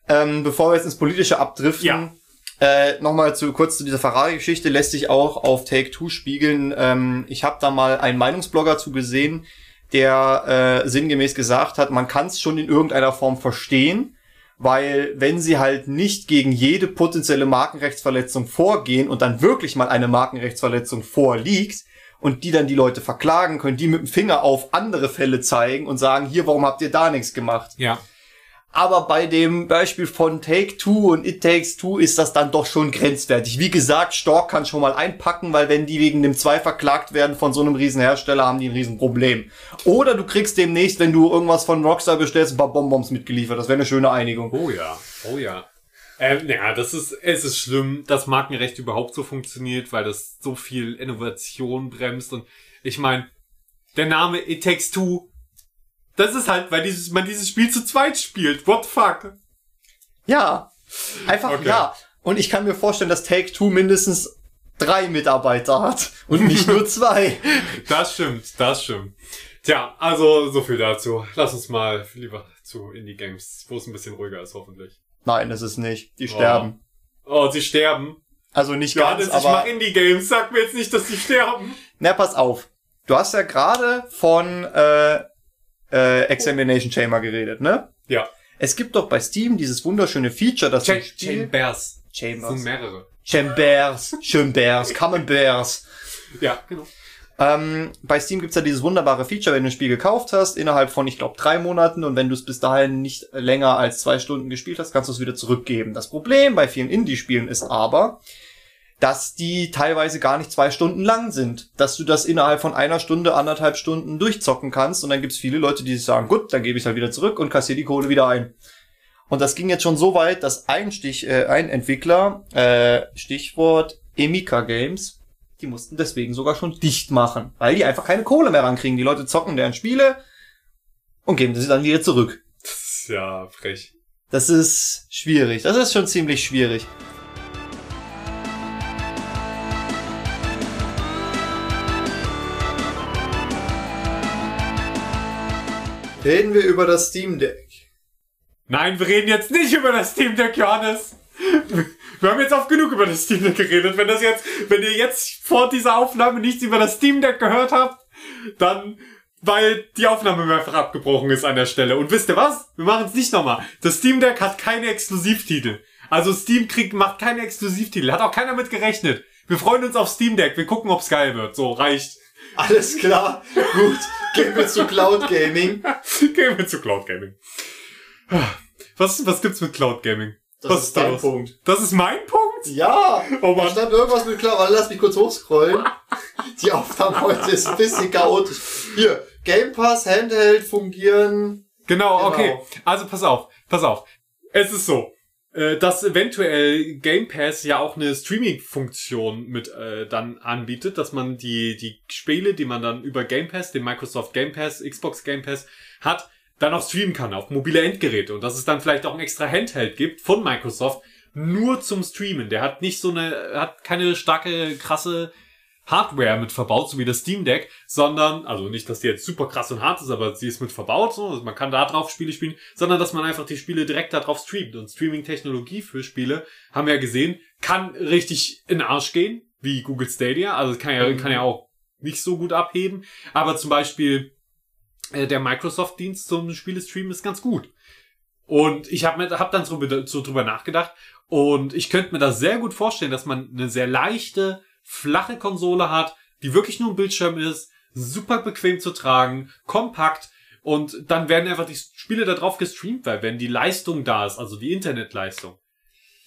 ähm, bevor wir jetzt ins Politische abdriften, Ja. äh, nochmal zu kurz zu dieser Ferrari-Geschichte lässt sich auch auf Take Two spiegeln. Ähm, ich habe da mal einen Meinungsblogger zu gesehen, der äh, sinngemäß gesagt hat, man kann es schon in irgendeiner Form verstehen, weil wenn sie halt nicht gegen jede potenzielle Markenrechtsverletzung vorgehen und dann wirklich mal eine Markenrechtsverletzung vorliegt und die dann die Leute verklagen, können die mit dem Finger auf andere Fälle zeigen und sagen, hier, warum habt ihr da nichts gemacht? Ja. Aber bei dem Beispiel von Take Two und It Takes Two ist das dann doch schon grenzwertig. Wie gesagt, Stork kann schon mal einpacken, weil wenn die wegen dem 2 verklagt werden von so einem Riesenhersteller, haben die ein Riesenproblem. Oder du kriegst demnächst, wenn du irgendwas von Rockstar bestellst, ein paar Bonbons mitgeliefert. Das wäre eine schöne Einigung. Oh ja, oh ja. Ähm, ja, das ist, es ist schlimm, dass Markenrecht überhaupt so funktioniert, weil das so viel Innovation bremst und ich meine, der Name It Takes Two, das ist halt, weil dieses, man dieses Spiel zu zweit spielt. What the fuck? Ja, einfach Okay. ja. Und ich kann mir vorstellen, dass Take Two mindestens drei Mitarbeiter hat und nicht nur [LAUGHS] zwei. Das stimmt, das stimmt. Tja, also so viel dazu. Lass uns mal lieber zu Indie Games, wo es ein bisschen ruhiger ist, hoffentlich. Nein, das ist nicht. Die sterben. Oh, sie sterben. Also nicht Johannes, ganz, ich aber mach Indie Games. Sag mir jetzt nicht, dass sie sterben. Na, pass auf. Du hast ja gerade von äh, äh, Examination Chamber geredet, ne? Ja. Es gibt doch bei Steam dieses wunderschöne Feature, das Ch ein Spiel Chambers. Das sind Chambers, mehrere. Chambers, Chambers, [LAUGHS] Camemberts. Ja, genau. Ähm, bei Steam gibt's ja dieses wunderbare Feature, wenn du ein Spiel gekauft hast, innerhalb von, ich glaube, drei Monaten und wenn du es bis dahin nicht länger als zwei Stunden gespielt hast, kannst du es wieder zurückgeben. Das Problem bei vielen Indie-Spielen ist aber, dass die teilweise gar nicht zwei Stunden lang sind. Dass du das innerhalb von einer Stunde, anderthalb Stunden durchzocken kannst und dann gibt's viele Leute, die sagen, gut, dann gebe ich halt wieder zurück und kassiere die Kohle wieder ein. Und das ging jetzt schon so weit, dass ein Stich, äh, ein Entwickler, äh, Stichwort Emika Games, die mussten deswegen sogar schon dicht machen, weil die einfach keine Kohle mehr rankriegen. Die Leute zocken deren Spiele und geben sie dann wieder zurück. Das ist ja frech. Das ist schwierig. Das ist schon ziemlich schwierig. Reden wir über das Steam Deck. Nein, wir reden jetzt nicht über das Steam Deck, Johannes. Wir haben jetzt oft genug über das Steam Deck geredet. Wenn das jetzt, wenn ihr jetzt vor dieser Aufnahme nichts über das Steam Deck gehört habt, dann weil die Aufnahme mehrfach abgebrochen ist an der Stelle. Und wisst ihr was? Wir machen es nicht nochmal. Das Steam Deck hat keine Exklusivtitel. Also Steam kriegt, macht keine Exklusivtitel. Hat auch keiner mit gerechnet. Wir freuen uns auf Steam Deck. Wir gucken, ob's geil wird. So, reicht. Alles klar. Gut. Gehen wir zu Cloud Gaming. [LAUGHS] Gehen wir zu Cloud Gaming. Was, was gibt's mit Cloud Gaming? Das was ist dein los? Punkt. Das ist mein Punkt? Ja. Oh Da Mann. stand irgendwas mit Cloud. Warte, Lass mich kurz hochscrollen. Die Aufnahme heute ist ein bisschen chaotisch. Hier. Game Pass, Handheld, fungieren. Genau, Genau. okay. Also pass auf, pass auf. Es ist so, dass eventuell Game Pass ja auch eine Streaming-Funktion mit äh, dann anbietet, dass man die die Spiele, die man dann über Game Pass, den Microsoft Game Pass, Xbox Game Pass hat, dann auch streamen kann auf mobile Endgeräte und dass es dann vielleicht auch ein extra Handheld gibt von Microsoft nur zum Streamen. Der hat nicht so eine, hat keine starke krasse Hardware mit verbaut, so wie das Steam Deck, sondern, also nicht, dass die jetzt super krass und hart ist, aber sie ist mit verbaut, so, also man kann da drauf Spiele spielen, sondern dass man einfach die Spiele direkt da drauf streamt. Und Streaming-Technologie für Spiele, haben wir ja gesehen, kann richtig in den Arsch gehen, wie Google Stadia, also kann ja, kann ja auch nicht so gut abheben, aber zum Beispiel äh, der Microsoft-Dienst zum Spielestreamen ist ganz gut. Und ich habe hab dann so, so drüber nachgedacht und ich könnte mir das sehr gut vorstellen, dass man eine sehr leichte, flache Konsole hat, die wirklich nur ein Bildschirm ist, super bequem zu tragen, kompakt und dann werden einfach die Spiele da drauf gestreamt, weil wenn die Leistung da ist, also die Internetleistung.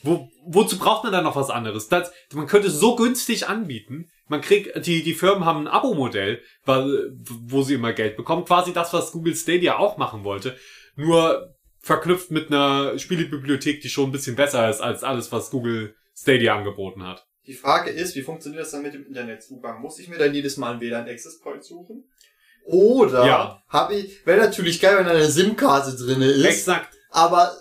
Wo, wozu braucht man dann noch was anderes? Das, man könnte es so günstig anbieten. Man kriegt, die, die Firmen haben ein Abo-Modell, wo sie immer Geld bekommen. Quasi das, was Google Stadia auch machen wollte. Nur verknüpft mit einer Spielebibliothek, die schon ein bisschen besser ist als alles, was Google Stadia angeboten hat. Die Frage ist, wie funktioniert das dann mit dem Internetzugang? Muss ich mir dann jedes Mal einen WLAN Access Point suchen? Oder Ja. habe ich, wäre natürlich geil, wenn da eine SIM-Karte drinne ist. Exakt. Aber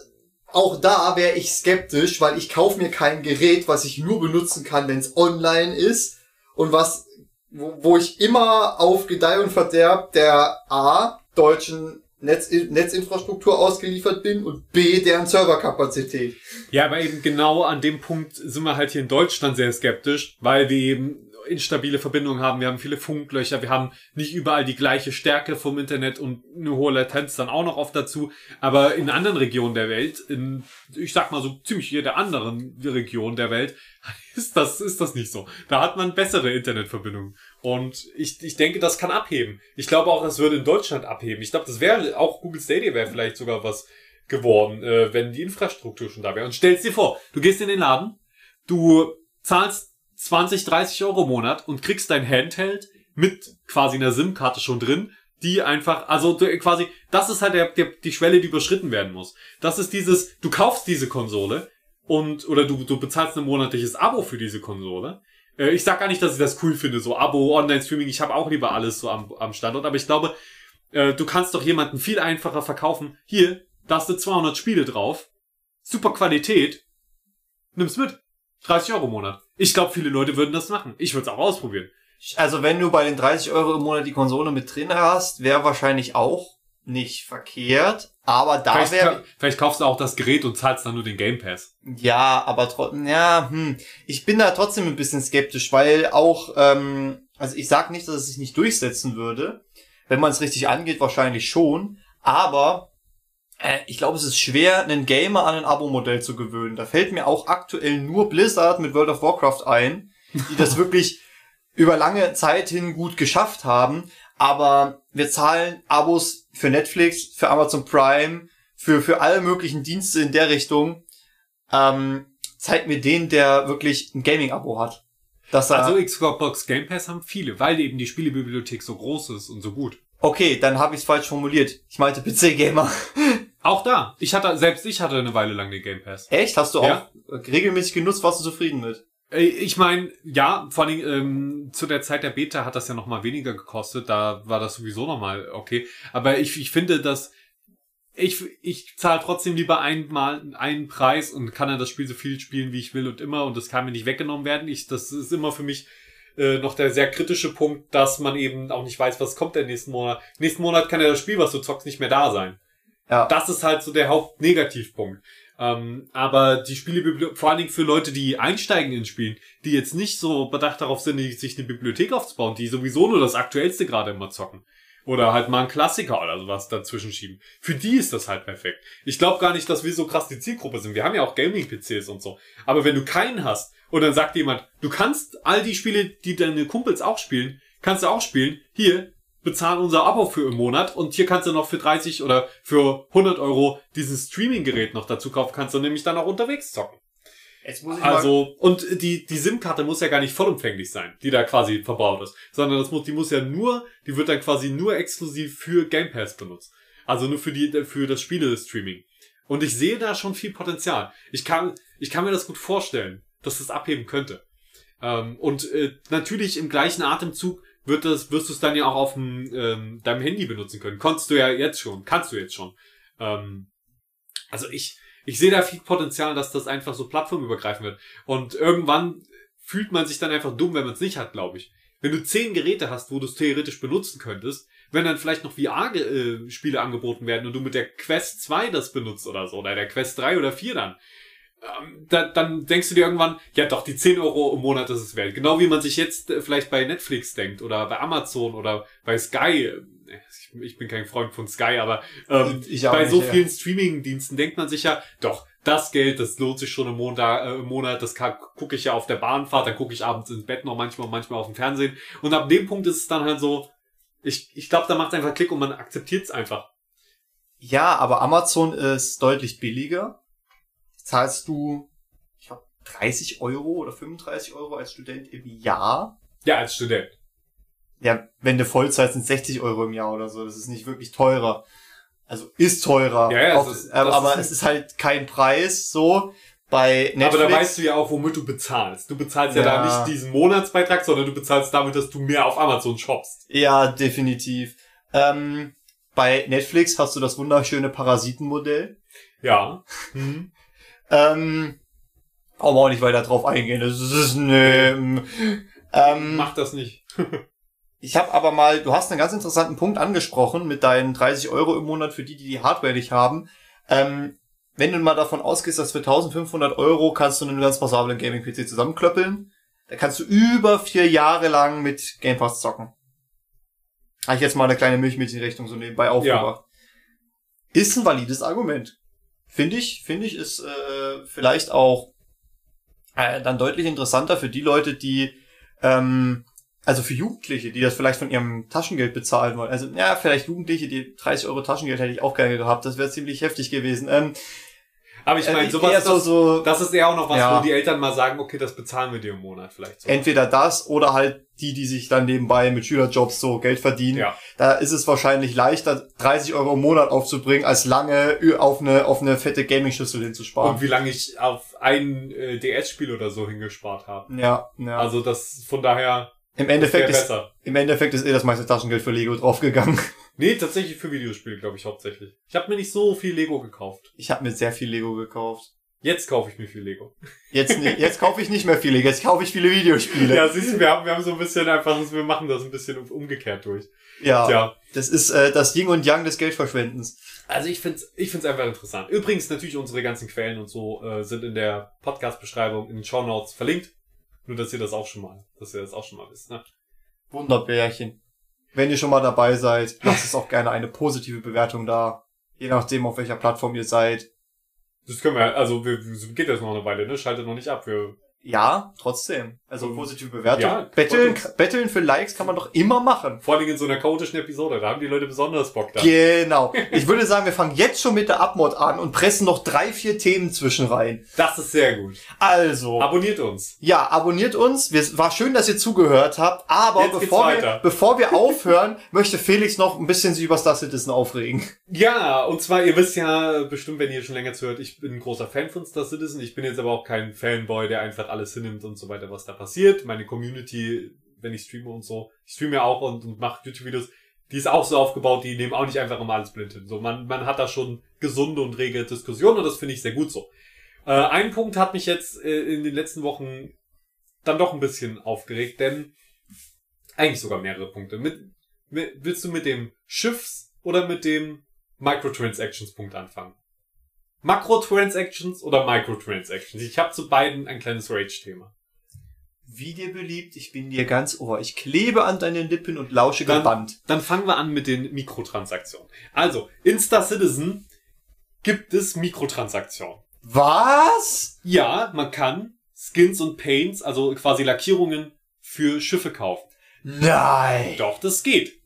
auch da wäre ich skeptisch, weil ich kaufe mir kein Gerät, was ich nur benutzen kann, wenn es online ist und was, wo, wo ich immer auf Gedeih und Verderb der A, deutschen Netz, Netzinfrastruktur ausgeliefert bin und B, deren Serverkapazität. Ja, aber eben genau an dem Punkt sind wir halt hier in Deutschland sehr skeptisch, weil wir eben instabile Verbindungen haben. Wir haben viele Funklöcher, wir haben nicht überall die gleiche Stärke vom Internet und eine hohe Latenz dann auch noch oft dazu. Aber in anderen Regionen der Welt, in, ich sag mal so ziemlich jeder anderen Region der Welt, [LAUGHS] ist das, ist das nicht so. Da hat man bessere Internetverbindungen. Und ich, ich denke, das kann abheben. Ich glaube auch, das würde in Deutschland abheben. Ich glaube, das wäre, auch Google Stadia wäre vielleicht sogar was geworden, äh, wenn die Infrastruktur schon da wäre. Und stell's dir vor, du gehst in den Laden, du zahlst 20, 30 Euro im Monat und kriegst dein Handheld mit quasi einer SIM-Karte schon drin, die einfach, also quasi, das ist halt der, der, die Schwelle, die überschritten werden muss. Das ist dieses, du kaufst diese Konsole und, oder du, du bezahlst ein monatliches Abo für diese Konsole. Äh, ich sag gar nicht, dass ich das cool finde, so Abo, Online-Streaming, ich habe auch lieber alles so am, am Standort, aber ich glaube, äh, du kannst doch jemanden viel einfacher verkaufen. Hier, da hast du 200 Spiele drauf, super Qualität, nimm's mit. 30 Euro im Monat. Ich glaube, viele Leute würden das machen. Ich würde es auch ausprobieren. Also wenn du bei den 30 Euro im Monat die Konsole mit drin hast, wäre wahrscheinlich auch nicht verkehrt. Aber da Vielleicht, wäre vielleicht kaufst du auch das Gerät und zahlst dann nur den Game Pass. Ja, aber trotzdem, ja, hm. Ich bin da trotzdem ein bisschen skeptisch, weil auch, ähm, also ich sag nicht, dass es sich nicht durchsetzen würde. Wenn man es richtig angeht, wahrscheinlich schon. Aber äh, ich glaube, es ist schwer, einen Gamer an ein Abo-Modell zu gewöhnen. Da fällt mir auch aktuell nur Blizzard mit World of Warcraft ein, die das [LAUGHS] wirklich über lange Zeit hin gut geschafft haben. Aber wir zahlen Abos für Netflix, für Amazon Prime, für, für alle möglichen Dienste in der Richtung. Ähm, zeig mir den, der wirklich ein Gaming-Abo hat. Dass er, Also Xbox Game Pass haben viele, weil eben die Spielebibliothek so groß ist und so gut. okay, dann habe ich es falsch formuliert. Ich meinte [LAUGHS] PC-Gamer. Auch da. Ich hatte, selbst ich hatte eine Weile lang den Game Pass. Echt? Hast du Ja. auch regelmäßig genutzt? Warst du zufrieden mit? Äh, Ich meine, ja, vor allem ähm, zu der Zeit der Beta hat das ja noch mal weniger gekostet. Da war das sowieso noch mal okay. Aber ich, ich finde, dass ich, ich zahle trotzdem lieber einmal einen Preis und kann dann das Spiel so viel spielen, wie ich will und immer und das kann mir nicht weggenommen werden. Ich, das ist immer für mich äh, noch der sehr kritische Punkt, dass man eben auch nicht weiß, was kommt der nächsten Monat. Nächsten Monat kann ja das Spiel, was du zockst, nicht mehr da sein. Ja. Das ist halt so der Hauptnegativpunkt. Ähm, aber die Spielebibliothek, vor allen Dingen für Leute, die einsteigen in Spielen, die jetzt nicht so bedacht darauf sind, sich eine Bibliothek aufzubauen, die sowieso nur das Aktuellste gerade immer zocken. Oder halt mal einen Klassiker oder sowas dazwischen schieben. Für die ist das halt perfekt. Ich glaube gar nicht, dass wir so krass die Zielgruppe sind. Wir haben ja auch Gaming-PCs und so. Aber wenn du keinen hast und dann sagt jemand, du kannst all die Spiele, die deine Kumpels auch spielen, kannst du auch spielen. Hier, bezahl unser Abo für im Monat und hier kannst du noch für 30 oder für 100 Euro dieses Streaming-Gerät noch dazu kaufen, kannst du nämlich dann auch unterwegs zocken. Also, und die, die SIM-Karte muss ja gar nicht vollumfänglich sein, die da quasi verbaut ist, sondern das muss, die muss ja nur, die wird dann quasi nur exklusiv für Game Pass benutzt. Also nur für die, für das Spiele-Streaming. Und ich sehe da schon viel Potenzial. Ich kann, ich kann mir das gut vorstellen, dass das abheben könnte. Ähm, und äh, natürlich im gleichen Atemzug wird das, wirst du es dann ja auch auf dem, ähm, deinem Handy benutzen können. Konntest du ja jetzt schon, kannst du jetzt schon. Ähm, also ich, ich sehe da viel Potenzial, dass das einfach so plattformübergreifend wird. Und irgendwann fühlt man sich dann einfach dumm, wenn man es nicht hat, glaube ich. Wenn du zehn Geräte hast, wo du es theoretisch benutzen könntest, wenn dann vielleicht noch VR-Spiele angeboten werden und du mit der Quest 2 das benutzt oder so, oder der Quest 3 oder 4 dann, da, dann denkst du dir irgendwann, ja doch, die 10 Euro im Monat ist es wert. Genau wie man sich jetzt äh, vielleicht bei Netflix denkt oder bei Amazon oder bei Sky. Ich, ich bin kein Freund von Sky, aber ähm, bei nicht, so ja. vielen Streaming-Diensten denkt man sich ja, doch, das Geld, das lohnt sich schon im Monat, äh, im Monat das gucke ich ja auf der Bahnfahrt, dann gucke ich abends ins Bett noch manchmal, manchmal auf dem Fernsehen. Und ab dem Punkt ist es dann halt so, ich, ich glaube, da macht einfach Klick und man akzeptiert es einfach. Ja, aber Amazon ist deutlich billiger. Zahlst du, ich glaube, 30 Euro oder 35 Euro als Student im Jahr. Ja, als Student. Ja, wenn du Vollzeit sind 60 Euro im Jahr oder so. Das ist nicht wirklich teurer. Also ist teurer. Ja, ja, Auch, das das aber ist- es ist halt kein Preis so. Bei Netflix. Aber da weißt du ja auch, womit du bezahlst. Du bezahlst ja, Ja. da nicht diesen Monatsbeitrag, sondern du bezahlst damit, dass du mehr auf Amazon shoppst. Ja, definitiv. Ähm, bei Netflix hast du das wunderschöne Parasitenmodell. Ja. [LAUGHS] Hm. Ähm, wir auch nicht weiter drauf eingehen. Das ist, ne, ähm, Mach das nicht. [LAUGHS] Ich habe aber mal, du hast einen ganz interessanten Punkt angesprochen mit deinen 30 Euro im Monat für die, die die Hardware nicht haben. Ähm, wenn du mal davon ausgehst, dass für 1500 Euro kannst du einen ganz passablen Gaming-PC zusammenklöppeln, da kannst du über vier Jahre lang mit Game Pass zocken. Habe ich jetzt mal eine kleine Milchmädchenrechnung so nebenbei aufgebracht. Ist ein valides Argument. Finde ich, finde ich, ist äh, vielleicht auch äh, dann deutlich interessanter für die Leute, die ähm, also für Jugendliche, die das vielleicht von ihrem Taschengeld bezahlen wollen. Also, ja, vielleicht Jugendliche, die 30 Euro Taschengeld hätte ich auch gerne gehabt. Das wäre ziemlich heftig gewesen. Ähm, Aber ich meine, äh, sowas, eher so, das, so das ist eher auch noch was, Ja. wo die Eltern mal sagen, okay, das bezahlen wir dir im Monat vielleicht so. entweder das oder halt die, die sich dann nebenbei mit Schülerjobs so Geld verdienen. Ja. Da ist es wahrscheinlich leichter, 30 Euro im Monat aufzubringen, als lange auf eine, auf eine fette Gaming-Schüssel hinzusparen. Und wie lange ich auf ein äh, DS-Spiel oder so hingespart habe. ja, ja. Also das von daher Im Endeffekt ist, im Endeffekt ist eh das meiste Taschengeld für Lego draufgegangen. Nee, tatsächlich für Videospiele, glaube ich, hauptsächlich. Ich habe mir nicht so viel Lego gekauft. Ich habe mir sehr viel Lego gekauft. Jetzt kaufe ich mir viel Lego. Jetzt, jetzt kaufe ich nicht mehr viele, jetzt kaufe ich viele Videospiele. Ja, siehst du, wir haben, wir haben so ein bisschen einfach, wir machen das ein bisschen umgekehrt durch. ja. Tja. Das ist äh, das Yin und Yang des Geldverschwendens. Also ich find's, ich find's einfach interessant. Übrigens natürlich unsere ganzen Quellen und so äh, sind in der Podcast-Beschreibung in den Show Notes verlinkt. Nur dass ihr das auch schon mal, dass ihr das auch schon mal wisst. Ne? Wunderbärchen. Wenn ihr schon mal dabei seid, lasst es auch gerne eine positive Bewertung da. Je nachdem, auf welcher Plattform ihr seid. Das können wir, also wir, geht das noch eine Weile, ne? Schaltet noch nicht ab. Wir, Ja, trotzdem. Also Ähm, positive Bewertung. ja, betteln, betteln für Likes kann man doch immer machen. vor allem in so einer chaotischen Episode, da haben die Leute besonders Bock da. Genau. [LAUGHS] Ich würde sagen, wir fangen jetzt schon mit der Abmod an und pressen noch drei, vier Themen zwischen rein. Das ist sehr gut. Also. Abonniert uns. Ja, abonniert uns. Wir, war schön, dass ihr zugehört habt. Aber Jetzt bevor wir, bevor wir [LAUGHS] aufhören, möchte Felix noch ein bisschen sich über Star Citizen aufregen. Ja, und zwar, ihr wisst ja bestimmt, wenn ihr schon länger zuhört, ich bin ein großer Fan von Star Citizen. Ich bin jetzt aber auch kein Fanboy, der einfach alles hinnimmt und so weiter, was da passiert. Meine Community, wenn ich streame und so, ich streame ja auch und, und mache YouTube-Videos, die ist auch so aufgebaut, die nehmen auch nicht einfach immer alles blind hin. So, man, man hat da schon gesunde und rege Diskussionen und das finde ich sehr gut so. Äh, ein Punkt hat mich jetzt äh, in den letzten Wochen dann doch ein bisschen aufgeregt, denn eigentlich sogar mehrere Punkte. Mit, mit, willst du mit dem Schiffs- oder mit dem Microtransactions-Punkt anfangen? Makrotransactions oder Microtransactions? Ich habe zu beiden ein kleines Rage-Thema. Wie dir beliebt, ich bin dir ganz ohr. Ich klebe an deinen Lippen und lausche Dann- gebannt. Dann fangen wir an mit den Mikrotransaktionen. Also, Insta Citizen gibt es Mikrotransaktionen. Was? Ja, man kann Skins und Paints, also quasi Lackierungen für Schiffe kaufen. Nein. Doch, das geht.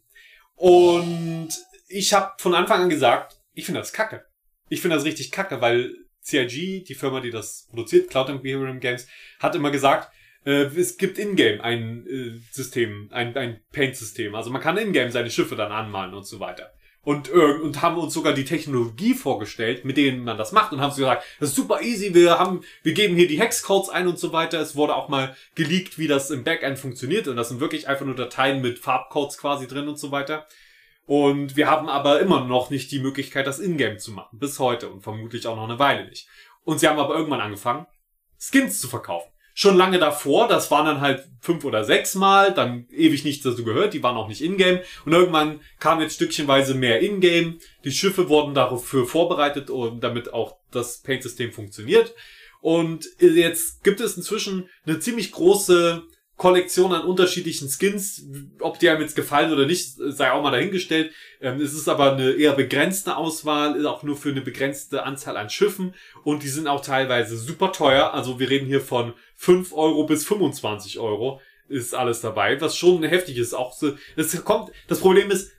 Und ich habe von Anfang an gesagt, ich finde das kacke. Ich finde das richtig kacke, weil CIG, die Firma, die das produziert, Cloud Imperium Games, hat immer gesagt, äh, es gibt in-game ein äh, System, ein, ein Paint-System. Also man kann in-game seine Schiffe dann anmalen und so weiter. Und, irgend- und haben uns sogar die Technologie vorgestellt, mit denen man das macht und haben gesagt, das ist super easy, wir haben, wir geben hier die Hexcodes ein und so weiter. Es wurde auch mal geleakt, wie das im Backend funktioniert und das sind wirklich einfach nur Dateien mit Farbcodes quasi drin und so weiter. Und wir haben aber immer noch nicht die Möglichkeit, das Ingame zu machen. Bis heute und vermutlich auch noch eine Weile nicht. Und sie haben aber irgendwann angefangen, Skins zu verkaufen. Schon lange davor, das waren dann halt fünf oder sechs Mal, dann ewig nichts dazu gehört, die waren auch nicht Ingame. Und irgendwann kam jetzt stückchenweise mehr Ingame. Die Schiffe wurden dafür vorbereitet, und damit auch das Paint-System funktioniert. Und jetzt gibt es inzwischen eine ziemlich große Kollektion an unterschiedlichen Skins. Ob die einem jetzt gefallen oder nicht, sei auch mal dahingestellt. Ähm, es ist aber eine eher begrenzte Auswahl, auch nur für eine begrenzte Anzahl an Schiffen. Und die sind auch teilweise super teuer. Also wir reden hier von 5 Euro bis 25 Euro ist alles dabei, was schon heftig ist. Auch so, das kommt, das Problem ist,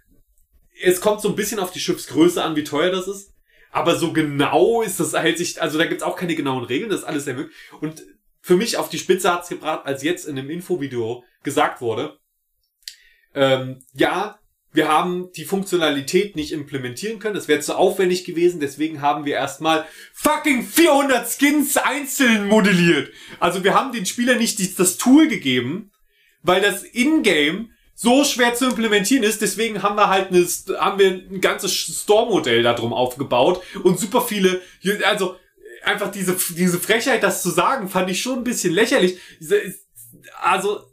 es kommt so ein bisschen auf die Schiffsgröße an, wie teuer das ist. Aber so genau ist das hält sich, also da gibt's auch keine genauen Regeln, das ist alles sehr möglich. Und für mich auf die Spitze hat's gebracht, als jetzt in einem Infovideo gesagt wurde, ähm, ja, wir haben die Funktionalität nicht implementieren können, das wäre zu aufwendig gewesen, deswegen haben wir erstmal fucking 400 Skins einzeln modelliert. Also wir haben den Spielern nicht die, das Tool gegeben, weil das Ingame so schwer zu implementieren ist, deswegen haben wir halt eine, haben wir ein ganzes Store-Modell da drum aufgebaut und super viele, also einfach diese, diese Frechheit, das zu sagen, fand ich schon ein bisschen lächerlich. Also,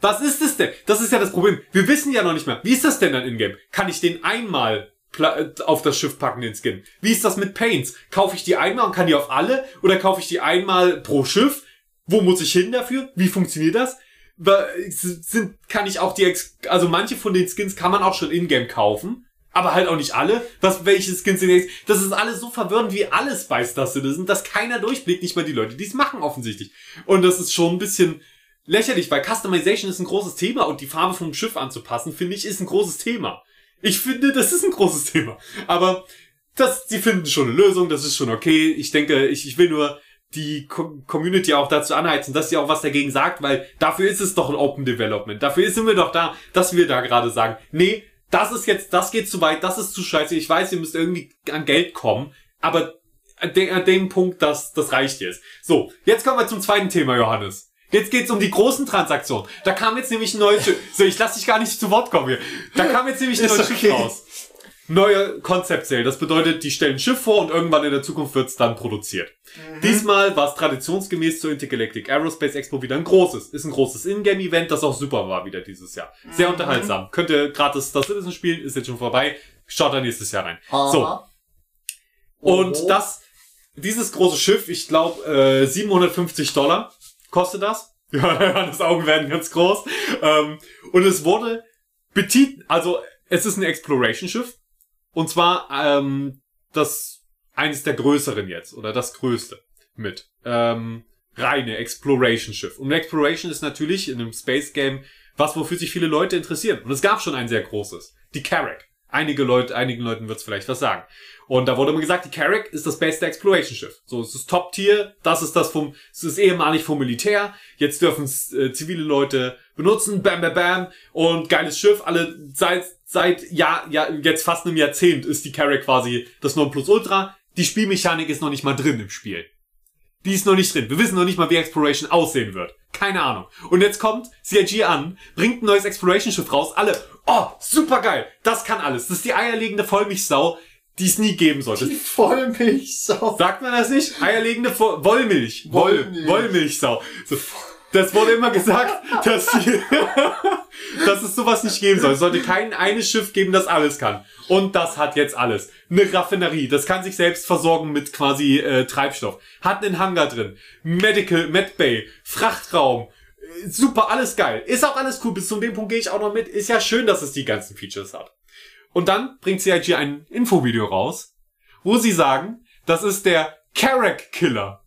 was ist es denn? Das ist ja das Problem. Wir wissen ja noch nicht mehr. Wie ist das denn dann in-game? Kann ich den einmal pla- auf das Schiff packen, den Skin? Wie ist das mit Paints? Kaufe ich die einmal und kann die auf alle? Oder kaufe ich die einmal pro Schiff? Wo muss ich hin dafür? Wie funktioniert das? Sind, kann ich auch die, Ex also manche von den Skins kann man auch schon in-game kaufen. Aber halt auch nicht alle. Was, welche Skins sind jetzt? Das ist alles so verwirrend wie alles bei Star Citizen, dass keiner durchblickt, nicht mal die Leute, die es machen offensichtlich. Und das ist schon ein bisschen lächerlich, weil Customization ist ein großes Thema und die Farbe vom Schiff anzupassen, finde ich, ist ein großes Thema. Ich finde, das ist ein großes Thema. Aber das, sie finden schon eine Lösung, das ist schon okay. Ich denke, ich, ich will nur die Co Community auch dazu anheizen, dass sie auch was dagegen sagt, weil dafür ist es doch ein Open Development. Dafür sind wir doch da, dass wir da gerade sagen, nee, das ist jetzt, das geht zu weit, das ist zu scheiße. Ich weiß, ihr müsst irgendwie an Geld kommen, aber an, de an dem Punkt, das, das reicht jetzt. So, jetzt kommen wir zum zweiten Thema, Johannes. Jetzt geht's um die großen Transaktionen. Da kam jetzt nämlich ein neues Schiff. So, ich lass dich gar nicht zu Wort kommen hier. Da kam jetzt nämlich ein neues okay. Schiff raus. Neue Concept Sale. Das bedeutet, die stellen ein Schiff vor und irgendwann in der Zukunft wird's dann produziert. Diesmal war es traditionsgemäß zur Intergalactic Aerospace Expo wieder ein großes. Ist ein großes Ingame-Event, das auch super war wieder dieses Jahr. Sehr unterhaltsam. Könnt ihr gratis Star Citizen spielen, ist jetzt schon vorbei. Schaut da nächstes Jahr rein. So. Aha. Und Oho. das, dieses große Schiff, ich glaube, äh, 750 Dollar kostet das. [LAUGHS] Ja, Johannes Augen werden ganz groß. Ähm, und es wurde betitelt, also es ist ein Exploration-Schiff. Und zwar ähm, das eines der größeren jetzt oder das größte mit ähm, reine Exploration-Schiff. Und Exploration ist natürlich in einem Space-Game was, wofür sich viele Leute interessieren. Und es gab schon ein sehr großes. Die Carrack. Einige Leute, einigen Leuten wird's vielleicht was sagen. Und da wurde immer gesagt, die Carrack ist das beste Exploration-Schiff. So, es ist Top-Tier, das ist das vom, es ist ehemalig vom Militär, jetzt dürfen es äh, zivile Leute benutzen, bam, bam, bam, und geiles Schiff, alle, seit, seit, ja, ja, jetzt fast einem Jahrzehnt ist die Carrack quasi das Nonplusultra. Die Spielmechanik ist noch nicht mal drin im Spiel. Die ist noch nicht drin. Wir wissen noch nicht mal, wie Exploration aussehen wird. Keine Ahnung. Und jetzt kommt CIG an, bringt ein neues Exploration-Schiff raus. Alle, oh, super geil. Das kann alles. Das ist die eierlegende Vollmilchsau, die es nie geben sollte. Die Vollmilchsau. Sagt man das nicht? Eierlegende Vo Wollmilch. Woll, Wollmilch. Wollmilchsau. So. Das wurde immer gesagt, dass, die, [LAUGHS] dass es sowas nicht geben soll. Es sollte kein eines Schiff geben, das alles kann. Und das hat jetzt alles. Eine Raffinerie, das kann sich selbst versorgen mit quasi äh, Treibstoff. Hat einen Hangar drin. Medical, Medbay, Frachtraum. Super, alles geil. Ist auch alles cool. Bis zu dem Punkt gehe ich auch noch mit. Ist ja schön, dass es die ganzen Features hat. Und dann bringt CIG ein Infovideo raus, wo sie sagen, das ist der Carrack Killer.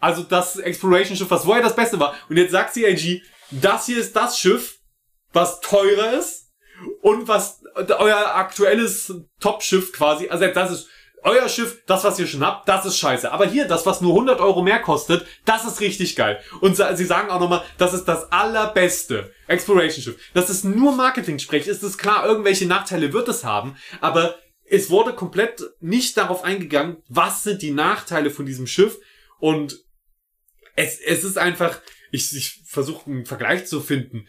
Also das Exploration-Schiff, was vorher das Beste war. Und jetzt sagt CIG, das hier ist das Schiff, was teurer ist und was euer aktuelles Top-Schiff quasi, also das ist euer Schiff, das, was ihr schon habt, das ist scheiße. Aber hier, das, was nur 100 Euro mehr kostet, das ist richtig geil. Und sie sagen auch nochmal, das ist das allerbeste Exploration-Schiff. Das ist nur Marketing-Sprech. Ist es klar, irgendwelche Nachteile wird es haben, aber es wurde komplett nicht darauf eingegangen, was sind die Nachteile von diesem Schiff und es, es ist einfach, ich, ich versuche einen Vergleich zu finden.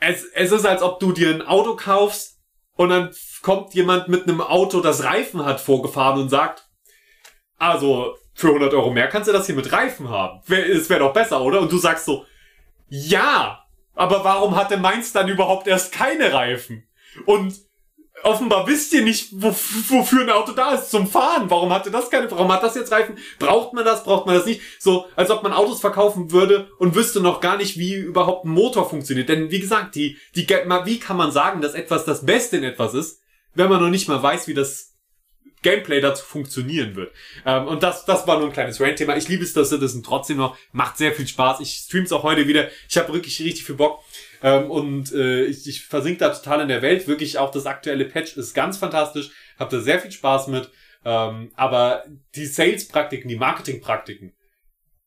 Es, es ist, als ob du dir ein Auto kaufst und dann kommt jemand mit einem Auto, das Reifen hat, vorgefahren und sagt, also für 100 Euro mehr kannst du das hier mit Reifen haben. Es wäre doch besser, oder? Und du sagst so, ja, aber warum hat denn meins dann überhaupt erst keine Reifen? Und offenbar wisst ihr nicht, wo, wofür ein Auto da ist zum Fahren. Warum hatte das keine, warum hat das jetzt Reifen? Braucht man das, braucht man das nicht? So, als ob man Autos verkaufen würde und wüsste noch gar nicht, wie überhaupt ein Motor funktioniert. Denn wie gesagt, die, die, wie kann man sagen, dass etwas das Beste in etwas ist, wenn man noch nicht mal weiß, wie das Gameplay dazu funktionieren wird. Ähm, und das, das war nur ein kleines Rant-Thema. Ich liebe Star Citizen trotzdem noch. Macht sehr viel Spaß. Ich stream's auch heute wieder. Ich habe wirklich richtig viel Bock. Ähm, und äh, ich, ich versink da total in der Welt. Wirklich auch das aktuelle Patch ist ganz fantastisch. Hab da sehr viel Spaß mit. Ähm, aber die Sales-Praktiken, die Marketing-Praktiken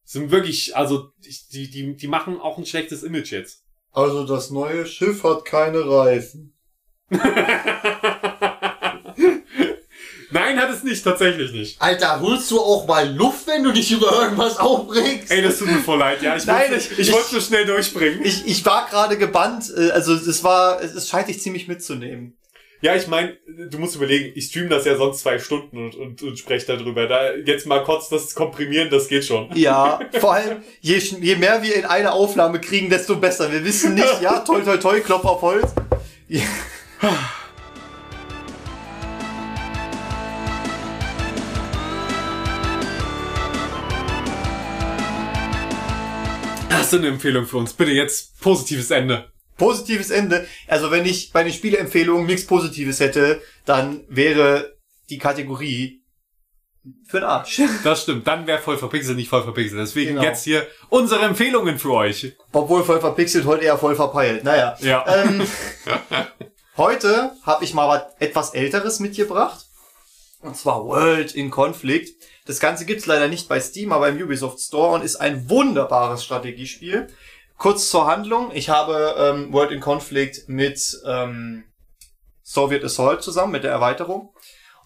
sind wirklich, also die, die, die machen auch ein schlechtes Image jetzt. Also das neue Schiff hat keine Reifen. [LAUGHS] Nein, hat es nicht, tatsächlich nicht. Alter, holst du auch mal Luft, wenn du dich über irgendwas aufregst? Ey, das tut mir voll leid, ja. Ich Nein, wollte, ich- ich, wollte so schnell durchbringen. Ich, ich war gerade gebannt, äh, also es war, es, scheint dich ziemlich mitzunehmen. Ja, ich meine, du musst überlegen, ich stream das ja sonst zwei Stunden und, und, und spreche darüber. Da jetzt mal kurz das komprimieren, das geht schon. Ja, vor allem, je, je mehr wir in eine Aufnahme kriegen, desto besser. Wir wissen nicht, ja, toll, toll, toll, Klopf auf Holz. Ja. Hast du eine Empfehlung für uns? Bitte jetzt positives Ende. Positives Ende. Also wenn ich bei den Spieleempfehlungen nichts Positives hätte, dann wäre die Kategorie für den Arsch. [LAUGHS] Das stimmt. Dann wäre voll verpixelt, nicht voll verpixelt. Deswegen Genau. jetzt hier unsere Empfehlungen für euch. Obwohl voll verpixelt, heute eher voll verpeilt. Naja. Ja. Ähm, [LAUGHS] heute habe ich mal was etwas Älteres mitgebracht. Und zwar World in Conflict. Das Ganze gibt's leider nicht bei Steam, aber im Ubisoft Store und ist ein wunderbares Strategiespiel. Kurz zur Handlung. Ich habe ähm, World in Conflict mit ähm, Soviet Assault zusammen, mit der Erweiterung.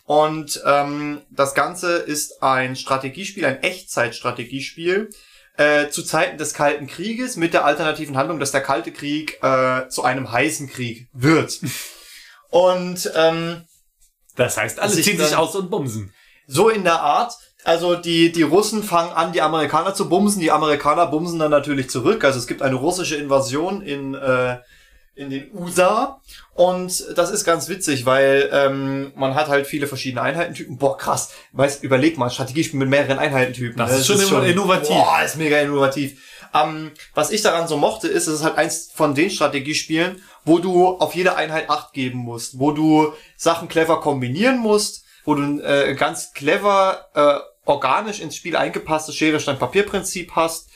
Und ähm, das Ganze ist ein Strategiespiel, ein Echtzeitstrategiespiel, äh, zu Zeiten des Kalten Krieges mit der alternativen Handlung, dass der Kalte Krieg äh, zu einem heißen Krieg wird. [LAUGHS] Und ähm, Das heißt, alle ziehen sich aus und bumsen. so in der Art. Also die, die Russen fangen an, die Amerikaner zu bumsen. Die Amerikaner bumsen dann natürlich zurück. Also es gibt eine russische Invasion in, äh, in den USA. Und das ist ganz witzig, weil ähm, man hat halt viele verschiedene Einheitentypen. Boah, krass. Weißt, überleg mal, Strategiespiel mit mehreren Einheitentypen. Das ist schon immer innovativ. Boah, ist mega innovativ. Ähm, was ich daran so mochte, ist, es ist halt eins von den Strategiespielen, wo du auf jede Einheit Acht geben musst, wo du Sachen clever kombinieren musst, wo du äh, ganz clever äh, organisch ins Spiel eingepasstes Schere-Stein-Papier-Prinzip hast.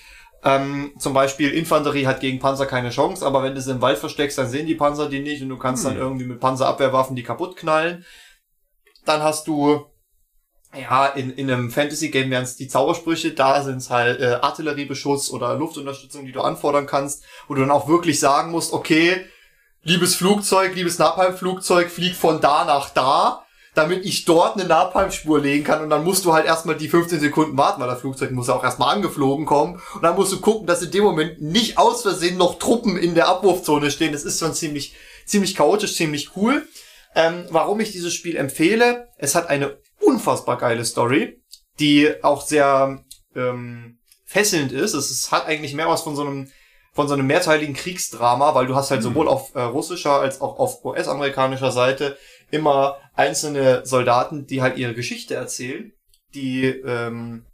Ähm, zum Beispiel Infanterie hat gegen Panzer keine Chance, aber wenn du sie im Wald versteckst, dann sehen die Panzer die nicht und du kannst dann irgendwie mit Panzerabwehrwaffen die kaputt knallen. Dann hast du ja, in, in einem Fantasy-Game wären es die Zaubersprüche, da sind es halt äh, Artilleriebeschuss oder Luftunterstützung, die du anfordern kannst, wo du dann auch wirklich sagen musst, okay, liebes Flugzeug, liebes Napalm-Flugzeug, flieg von da nach da. Damit ich dort eine Napalmspur legen kann und dann musst du halt erstmal die 15 Sekunden warten, weil das Flugzeug muss ja auch erstmal angeflogen kommen und dann musst du gucken, dass in dem Moment nicht aus Versehen noch Truppen in der Abwurfzone stehen. Das ist schon ziemlich, ziemlich chaotisch, ziemlich cool. Ähm, warum ich dieses Spiel empfehle, es hat eine unfassbar geile Story, die auch sehr ähm, fesselnd ist. Es ist, hat eigentlich mehr was von so einem von so einem mehrteiligen Kriegsdrama, weil du hast halt Hm. sowohl auf äh, russischer als auch auf US-amerikanischer Seite immer einzelne Soldaten, die halt ihre Geschichte erzählen, die ähm,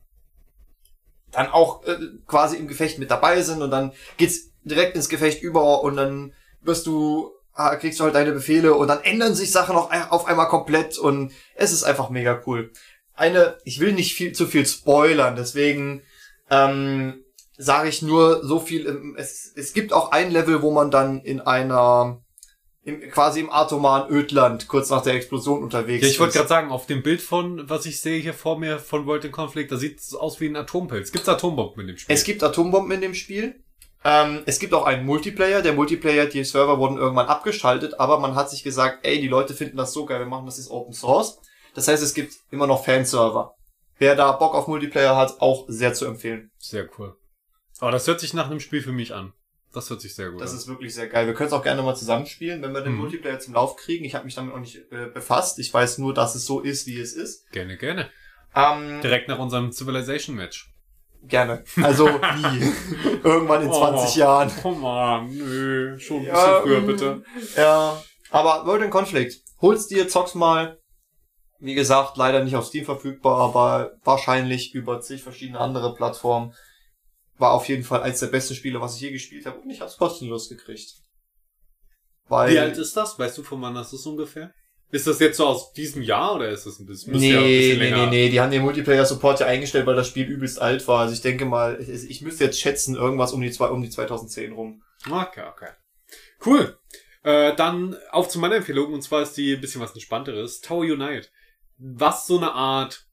dann auch äh, quasi im Gefecht mit dabei sind und dann geht's direkt ins Gefecht über und dann wirst du kriegst du halt deine Befehle und dann ändern sich Sachen auf, auf einmal komplett und es ist einfach mega cool. Eine, ich will nicht viel zu viel spoilern, deswegen ähm, sage ich nur so viel. ähm, Es, es gibt auch ein Level, wo man dann in einer im, quasi im atomaren Ödland kurz nach der Explosion unterwegs Ja, ich wollte gerade sagen, auf dem Bild von, was ich sehe hier vor mir von World in Conflict, da sieht es aus wie ein Atompilz. Gibt's Atombomben in dem Spiel? Es gibt Atombomben in dem Spiel. Ähm, es gibt auch einen Multiplayer. Der Multiplayer, die Server wurden irgendwann abgeschaltet, aber man hat sich gesagt, ey, die Leute finden das so geil, wir machen das jetzt Open Source. Das heißt, es gibt immer noch Fanserver. Wer da Bock auf Multiplayer hat, auch sehr zu empfehlen. Sehr cool. Aber das hört sich nach einem Spiel für mich an. Das hört sich sehr gut Das an. ist wirklich sehr geil. Wir können es auch gerne mal zusammenspielen, wenn wir den Mhm. Multiplayer zum Lauf kriegen. Ich habe mich damit noch nicht äh, befasst. Ich weiß nur, dass es so ist, wie es ist. Gerne, gerne. Ähm, Direkt nach unserem Civilization-Match. gerne. Also nie. [LAUGHS] Irgendwann in 20 Jahren. Komm mal, nö, schon ein Ja, bisschen früher, mm, bitte. Ja, aber World in Conflict. Hol's dir, zock's mal. Wie gesagt, leider nicht auf Steam verfügbar, aber wahrscheinlich über zig verschiedene andere Plattformen. War auf jeden Fall eins der besten Spiele, was ich je gespielt habe und ich hab's kostenlos gekriegt. Weil Wie alt ist das? Weißt du, von wann das ist ungefähr? Ist das jetzt so aus diesem Jahr oder ist das ein bisschen, Nee, ja ein bisschen nee, länger? nee, nee, die haben den Multiplayer-Support ja eingestellt, weil das Spiel übelst alt war. Also ich denke mal, ich, ich müsste jetzt schätzen, irgendwas um die, zwei, um die 2010 rum. Okay, okay. Cool. Äh, dann auf zu meiner Empfehlung, und zwar ist die ein bisschen was entspannteres. Tower Unite. Was so eine Art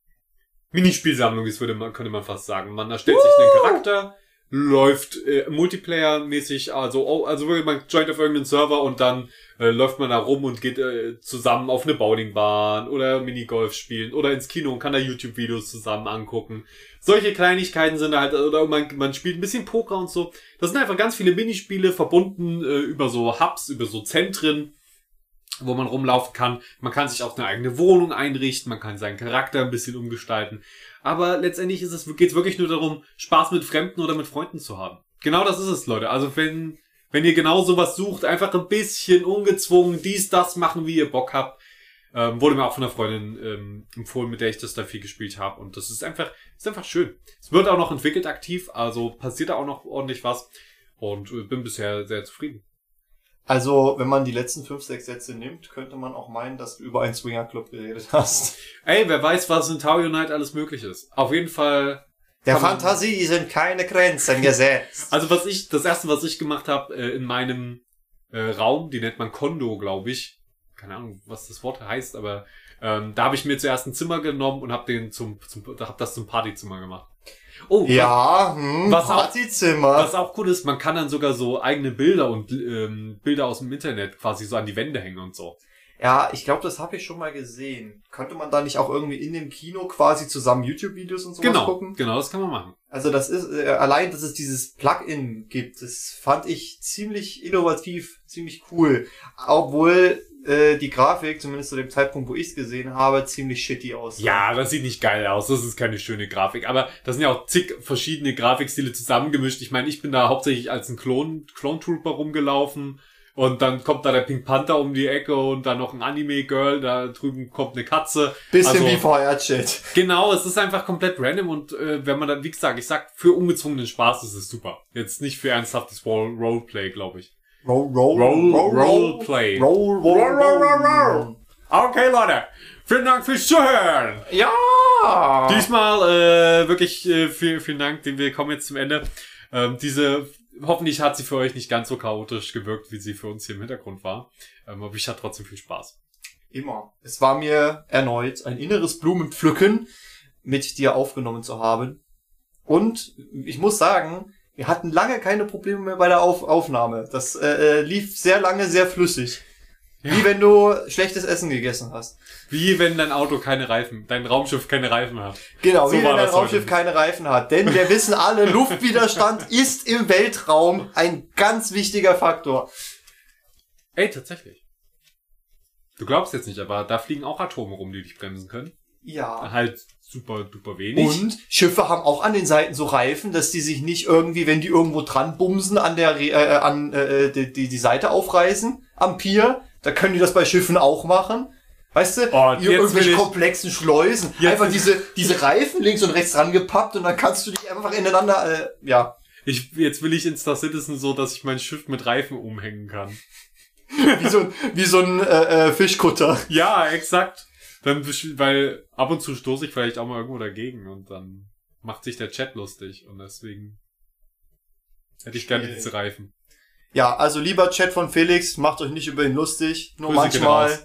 Minispielsammlung ist, würde man, könnte man fast sagen. Man erstellt sich einen Charakter, läuft äh, Multiplayer-mäßig, also, oh, also wirklich, man joint auf irgendeinen Server und dann äh, läuft man da rum und geht äh, zusammen auf eine Bowlingbahn oder Minigolf spielen oder ins Kino und kann da YouTube-Videos zusammen angucken. Solche Kleinigkeiten sind da halt, oder man, man spielt ein bisschen Poker und so. Das sind einfach ganz viele Minispiele verbunden äh, über so Hubs, über so Zentren, wo man rumlaufen kann. Man kann sich auch eine eigene Wohnung einrichten, man kann seinen Charakter ein bisschen umgestalten. Aber letztendlich ist es, geht's wirklich nur darum, Spaß mit Fremden oder mit Freunden zu haben. Genau das ist es, Leute. Also wenn, wenn ihr genau sowas sucht, einfach ein bisschen ungezwungen, dies, das machen, wie ihr Bock habt. Ähm, wurde mir auch von einer Freundin ähm, empfohlen, mit der ich das da viel gespielt habe. Und das ist einfach, ist einfach schön. Es wird auch noch entwickelt aktiv, also passiert da auch noch ordentlich was. Und äh, bin bisher sehr zufrieden. Also, wenn man die letzten fünf, sechs Sätze nimmt, könnte man auch meinen, dass du über einen Swingerclub geredet hast. Ey, wer weiß, was in Tower Unite alles möglich ist. Auf jeden Fall. Der Fantasie sind keine Grenzen gesetzt. Also was ich, das erste, was ich gemacht habe äh, in meinem äh, Raum, die nennt man Kondo, glaube ich. Keine Ahnung, was das Wort heißt, aber ähm, da habe ich mir zuerst ein Zimmer genommen und habe den zum, zum hab das zum Partyzimmer gemacht. Oh, ja, hm, Was auch-. Was auch cool ist, man kann dann sogar so eigene Bilder und ähm, Bilder aus dem Internet quasi so an die Wände hängen und so. Ja, ich glaube, das habe ich schon mal gesehen. Könnte man da nicht auch irgendwie in dem Kino quasi zusammen YouTube-Videos und sowas Genau, gucken? genau, das kann man machen. Also das ist, äh, allein, dass es dieses Plugin gibt, das fand ich ziemlich innovativ, ziemlich cool. Obwohl äh, die Grafik, zumindest zu dem Zeitpunkt, wo ich es gesehen habe, ziemlich shitty aussah. Ja, das sieht nicht geil aus. Das ist keine schöne Grafik. Aber das sind ja auch zig verschiedene Grafikstile zusammengemischt. Ich meine, ich bin da hauptsächlich als ein Klon, Clone Trooper rumgelaufen. Und dann kommt da der Pink Panther um die Ecke und dann noch ein Anime-Girl. Da drüben kommt eine Katze. Bisschen Also- wie VR-Chat. Genau, es ist einfach komplett random. Und äh, wenn man dann, wie gesagt, ich sag, für ungezwungenen Spaß ist es super. Jetzt nicht für ernsthaftes Role- Roleplay, glaube ich. Roll, roll, Roll- Roleplay. Roll, roll, roll, roll, roll. Okay, Leute. Vielen Dank fürs Zuhören. Ja! Diesmal äh, wirklich äh, vielen, vielen Dank. Wir kommen jetzt zum Ende. Ähm, diese, hoffentlich hat sie für euch nicht ganz so chaotisch gewirkt, wie sie für uns hier im Hintergrund war. Ähm, aber ich hatte trotzdem viel Spaß. Immer. Es war mir erneut ein inneres Blumenpflücken, mit dir aufgenommen zu haben. Und ich muss sagen, wir hatten lange keine Probleme mehr bei der Auf Aufnahme. Das äh, äh, lief sehr lange, sehr flüssig. Wie wenn du schlechtes Essen gegessen hast. Wie wenn dein Auto keine Reifen, dein Raumschiff keine Reifen hat. Genau, So wie wenn dein Raumschiff keine Reifen hat. Denn wir wissen alle, [LAUGHS] Luftwiderstand ist im Weltraum ein ganz wichtiger Faktor. Ey, tatsächlich. Du glaubst jetzt nicht, aber da fliegen auch Atome rum, die dich bremsen können. Ja. Halt super, duper wenig. Und Schiffe haben auch an den Seiten so Reifen, dass die sich nicht irgendwie, wenn die irgendwo dran bumsen, an der Re- äh, an äh, die, die, die Seite aufreißen am Pier. Da können die das bei Schiffen auch machen. Weißt du, Oh, irgendwelche komplexen Schleusen. Jetzt einfach diese, diese Reifen links und rechts rangepappt und dann kannst du die einfach ineinander, äh, ja. Ich, jetzt will ich in Star Citizen so, dass ich mein Schiff mit Reifen umhängen kann. [LAUGHS] Wie so, ein- wie so ein äh, äh, Fischkutter. Ja, exakt. Dann, weil ab und zu stoße ich vielleicht auch mal irgendwo dagegen und dann macht sich der Chat lustig und deswegen hätte ich gerne diese Reifen. Ja, also lieber Chat von Felix, macht euch nicht über ihn lustig, nur Grüße manchmal.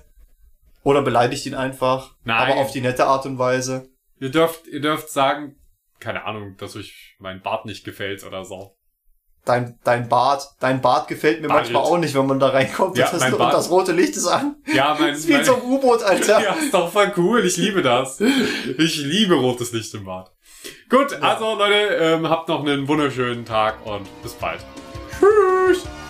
Oder beleidigt ihn einfach. Nein. Aber auf die nette Art und Weise. Ihr dürft, ihr dürft sagen, keine Ahnung, dass euch mein Bart nicht gefällt oder so. Dein, dein Bart, dein Bart gefällt mir Bart. manchmal auch nicht, wenn man da reinkommt Ja, und, das, und Bart- das rote Licht ist an. Ja, [LAUGHS] mein, Das ist wie mein so ein U-Boot, Alter. [LAUGHS] Ja, ist doch voll cool. Ich liebe das. Ich liebe rotes Licht im Bad. Gut, also Leute, ähm, habt noch einen wunderschönen Tag und bis bald. Peace.